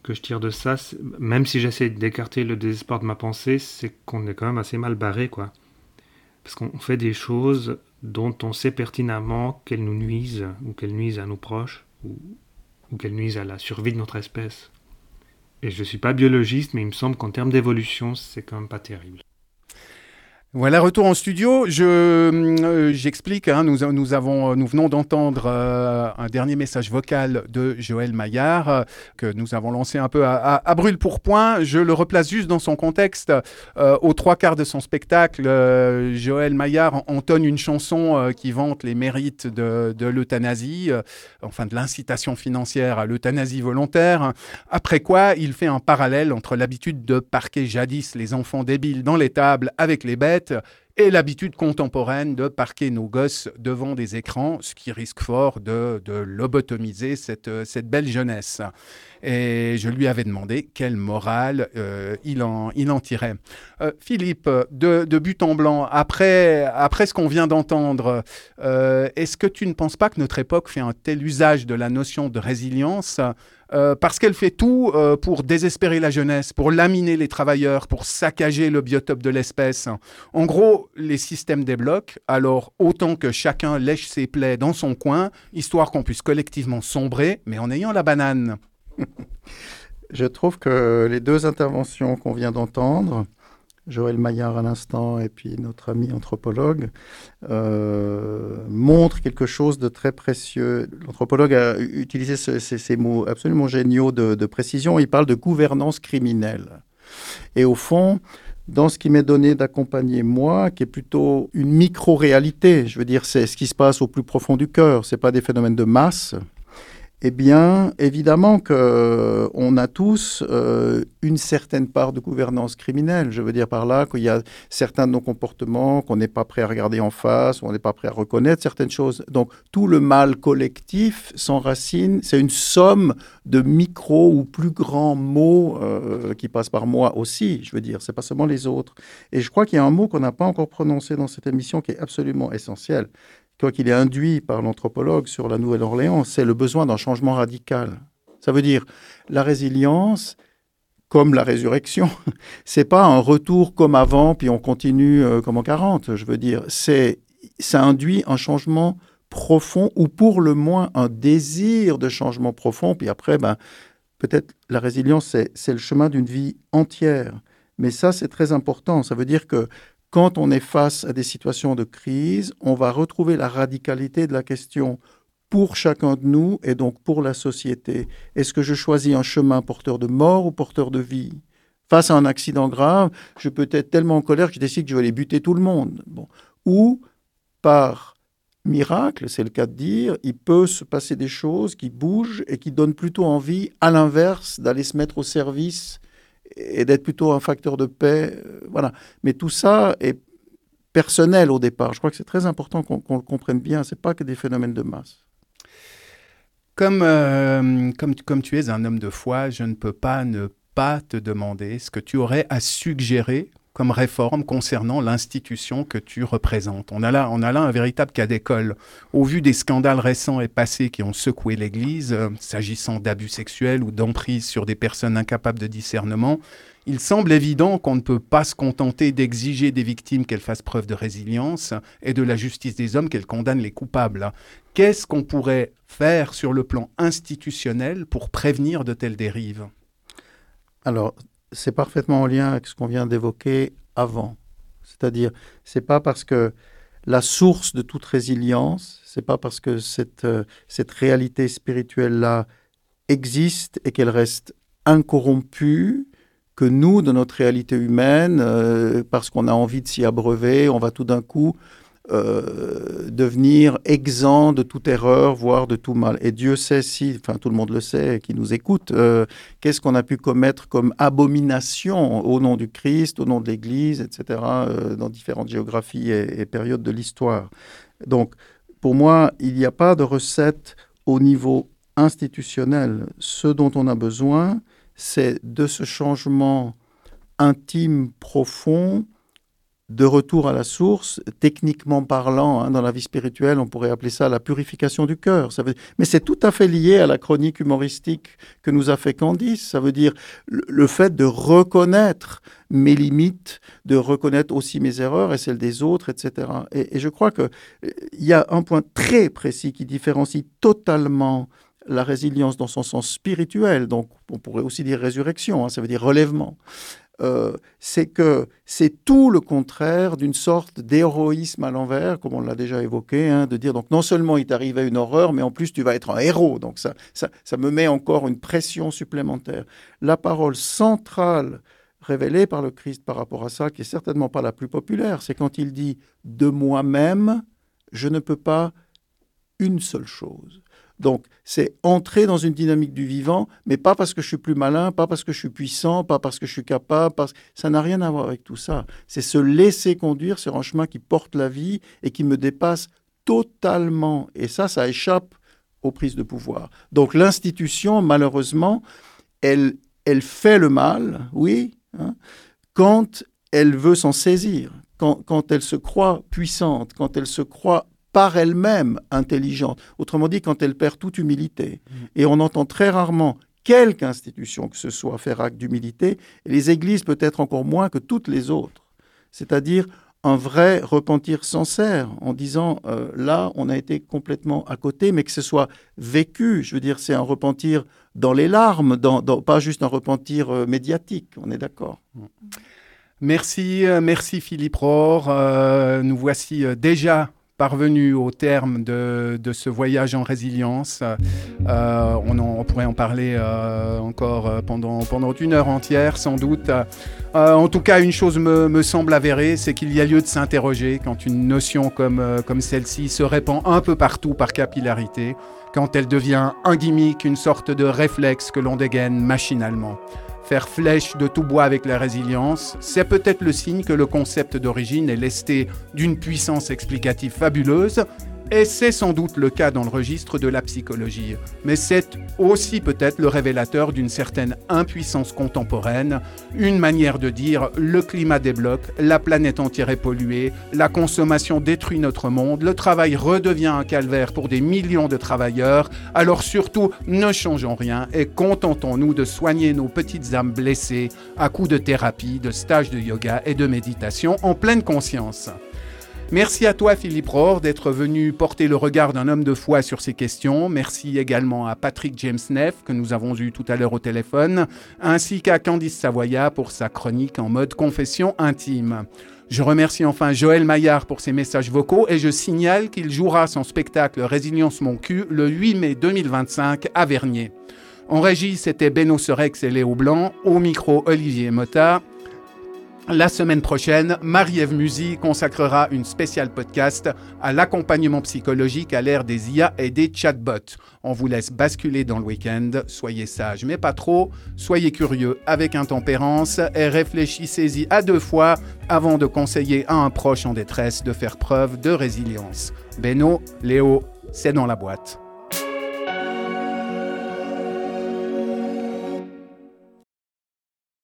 que je tire de ça, même si j'essaie d'écarter le désespoir de ma pensée, c'est qu'on est quand même assez mal barré, quoi. Parce qu'on fait des choses dont on sait pertinemment qu'elles nous nuisent, ou qu'elles nuisent à nos proches, ou, qu'elles nuisent à la survie de notre espèce. Et je ne suis pas biologiste, mais il me semble qu'en termes d'évolution, c'est quand même pas terrible. Voilà, retour en studio. Je, euh, j'explique, hein, nous, nous, avons, nous venons d'entendre euh, un dernier message vocal de Joël Maillard euh, que nous avons lancé un peu à, à, brûle pour point. Je le replace juste dans son contexte. aux trois quarts de son spectacle, Joël Maillard entonne une chanson qui vante les mérites de, de l'euthanasie, enfin de l'incitation financière à l'euthanasie volontaire. Après quoi, il fait un parallèle entre l'habitude de parquer jadis les enfants débiles dans les tables avec les bêtes et l'habitude contemporaine de parquer nos gosses devant des écrans, ce qui risque fort de, lobotomiser cette, cette belle jeunesse. Et je lui avais demandé quelle morale euh, il, en, tirait. Euh, Philippe, de, but en blanc, après, ce qu'on vient d'entendre, euh, est-ce que tu ne penses pas que notre époque fait un tel usage de la notion de résilience parce qu'elle fait tout pour désespérer la jeunesse, pour laminer les travailleurs, pour saccager le biotope de l'espèce. En gros, les systèmes débloquent, alors autant que chacun lèche ses plaies dans son coin, histoire qu'on puisse collectivement sombrer, mais en ayant la banane. Je trouve que les deux interventions qu'on vient d'entendre, Joël Maillard à l'instant et puis notre ami anthropologue, euh, montrent quelque chose de très précieux. L'anthropologue a utilisé ces, mots absolument géniaux de, de, précision. Il parle de gouvernance criminelle. Et au fond, dans ce qui m'est donné d'accompagner moi, qui est plutôt une micro-réalité, je veux dire, c'est ce qui se passe au plus profond du cœur. C'est pas des phénomènes de masse, eh bien, évidemment qu'on euh, a tous euh, une certaine part de gouvernance criminelle. Je veux dire par là qu'il y a certains de nos comportements qu'on n'est pas prêt à regarder en face, on n'est pas prêt à reconnaître certaines choses. Donc, tout le mal collectif s'enracine, c'est une somme de micro ou plus grands mots euh, qui passent par moi aussi. Je veux dire, c'est pas seulement les autres. Et je crois qu'il y a un mot qu'on n'a pas encore prononcé dans cette émission qui est absolument essentiel quoi qu'il est induit par l'anthropologue sur la Nouvelle-Orléans, c'est le besoin d'un changement radical. Ça veut dire la résilience, comme la résurrection, c'est pas un retour comme avant puis on continue euh, comme en 40. Je veux dire, c'est ça induit un changement profond ou pour le moins un désir de changement profond. Puis après, ben, peut-être la résilience, c'est le chemin d'une vie entière. Mais ça, c'est très important. Ça veut dire que quand on est face à des situations de crise, on va retrouver la radicalité de la question pour chacun de nous et donc pour la société. Est-ce que je choisis un chemin porteur de mort ou porteur de vie? Face à un accident grave, je peux être tellement en colère que je décide que je vais aller buter tout le monde. Bon. Ou par miracle, c'est le cas de dire, il peut se passer des choses qui bougent et qui donnent plutôt envie, à l'inverse, d'aller se mettre au service et d'être plutôt un facteur de paix. Euh, voilà. Mais tout ça est personnel au départ. Je crois que c'est très important qu'on le comprenne bien. Ce n'est pas que des phénomènes de masse. Comme, euh, comme, comme tu es un homme de foi, je ne peux pas ne pas te demander ce que tu aurais à suggérer comme réforme concernant l'institution que tu représentes on a, là, on a là un véritable cas d'école. Au vu des scandales récents et passés qui ont secoué l'Église, euh, s'agissant d'abus sexuels ou d'emprise sur des personnes incapables de discernement, il semble évident qu'on ne peut pas se contenter d'exiger des victimes qu'elles fassent preuve de résilience et de la justice des hommes qu'elles condamnent les coupables. Qu'est-ce qu'on pourrait faire sur le plan institutionnel pour prévenir de telles dérives? Alors, c'est parfaitement en lien avec ce qu'on vient d'évoquer avant. C'est-à-dire, c'est pas parce que la source de toute résilience, c'est pas parce que cette, euh, cette réalité spirituelle-là existe et qu'elle reste incorrompue que nous, de notre réalité humaine, euh, parce qu'on a envie de s'y abreuver, on va tout d'un coup euh, devenir exempt de toute erreur, voire de tout mal. Et Dieu sait si, enfin tout le monde le sait, qui nous écoute, euh, qu'est-ce qu'on a pu commettre comme abomination au nom du Christ, au nom de l'Église, etc., dans différentes géographies et périodes de l'histoire. Donc, pour moi, il n'y a pas de recette au niveau institutionnel. Ce dont on a besoin, c'est de ce changement intime, profond, de retour à la source, techniquement parlant, hein, dans la vie spirituelle, on pourrait appeler ça la purification du cœur. Mais c'est tout à fait lié à la chronique humoristique que nous a fait Candice. Ça veut dire le fait de reconnaître mes limites, de reconnaître aussi mes erreurs et celles des autres, etc. Et, je crois qu'il y a un point très précis qui différencie totalement la résilience dans son sens spirituel, donc on pourrait aussi dire résurrection, hein, ça veut dire relèvement, euh, c'est que c'est tout le contraire d'une sorte d'héroïsme à l'envers, comme on l'a déjà évoqué, hein, de dire donc non seulement il t'arrive à une horreur, mais en plus tu vas être un héros. Donc ça, ça, ça me met encore une pression supplémentaire. La parole centrale révélée par le Christ par rapport à ça, qui est certainement pas la plus populaire, c'est quand il dit de moi-même, je ne peux pas une seule chose. Donc, c'est entrer dans une dynamique du vivant, mais pas parce que je suis plus malin, pas parce que je suis puissant, pas parce que je suis capable, parce... ça n'a rien à voir avec tout ça. C'est se laisser conduire sur un chemin qui porte la vie et qui me dépasse totalement. Et ça, ça échappe aux prises de pouvoir. Donc, l'institution, malheureusement, elle, elle fait le mal, oui, hein, quand elle veut s'en saisir, quand, quand elle se croit puissante, quand elle se croit par elle-même intelligente. Autrement dit, quand elle perd toute humilité. Mm. Et on entend très rarement quelque institution que ce soit faire acte d'humilité, et les églises peut-être encore moins que toutes les autres. C'est-à-dire un vrai repentir sincère en disant euh, là, on a été complètement à côté, mais que ce soit vécu. Je veux dire, c'est un repentir dans les larmes, dans, pas juste un repentir euh, médiatique. On est d'accord. Mm. Merci, euh, merci Philippe Rohr. nous voici déjà parvenu au terme de, ce voyage en résilience. Euh, on, on, pourrait en parler euh, encore euh, pendant, pendant une heure entière, sans doute. En tout cas, une chose me, me semble avérée, c'est qu'il y a lieu de s'interroger quand une notion comme, comme celle-ci se répand un peu partout par capillarité, quand elle devient un gimmick, une sorte de réflexe que l'on dégaine machinalement. Faire flèche de tout bois avec la résilience, c'est peut-être le signe que le concept d'origine est lesté d'une puissance explicative fabuleuse et c'est sans doute le cas dans le registre de la psychologie. Mais c'est aussi peut-être le révélateur d'une certaine impuissance contemporaine, une manière de dire le climat débloque, la planète entière est polluée, la consommation détruit notre monde, le travail redevient un calvaire pour des millions de travailleurs, alors surtout ne changeons rien et contentons-nous de soigner nos petites âmes blessées à coups de thérapie, de stages de yoga et de méditation en pleine conscience. Merci à toi Philippe Rohr d'être venu porter le regard d'un homme de foi sur ces questions. Merci également à Patrick James Neff que nous avons eu tout à l'heure au téléphone, ainsi qu'à Candice Savoya pour sa chronique en mode confession intime. Je remercie enfin Joël Maillard pour ses messages vocaux et je signale qu'il jouera son spectacle Résilience mon cul le 8 mai 2025 à Vernier. En régie, c'était Beno Serex et Léo Blanc. Au micro, Olivier Mota. La semaine prochaine, Marie-Ève Musy consacrera une spéciale podcast à l'accompagnement psychologique à l'ère des IA et des chatbots. On vous laisse basculer dans le week-end. Soyez sages, mais pas trop. Soyez curieux avec intempérance et réfléchissez-y à deux fois avant de conseiller à un proche en détresse de faire preuve de résilience. Beno, Léo, c'est dans la boîte.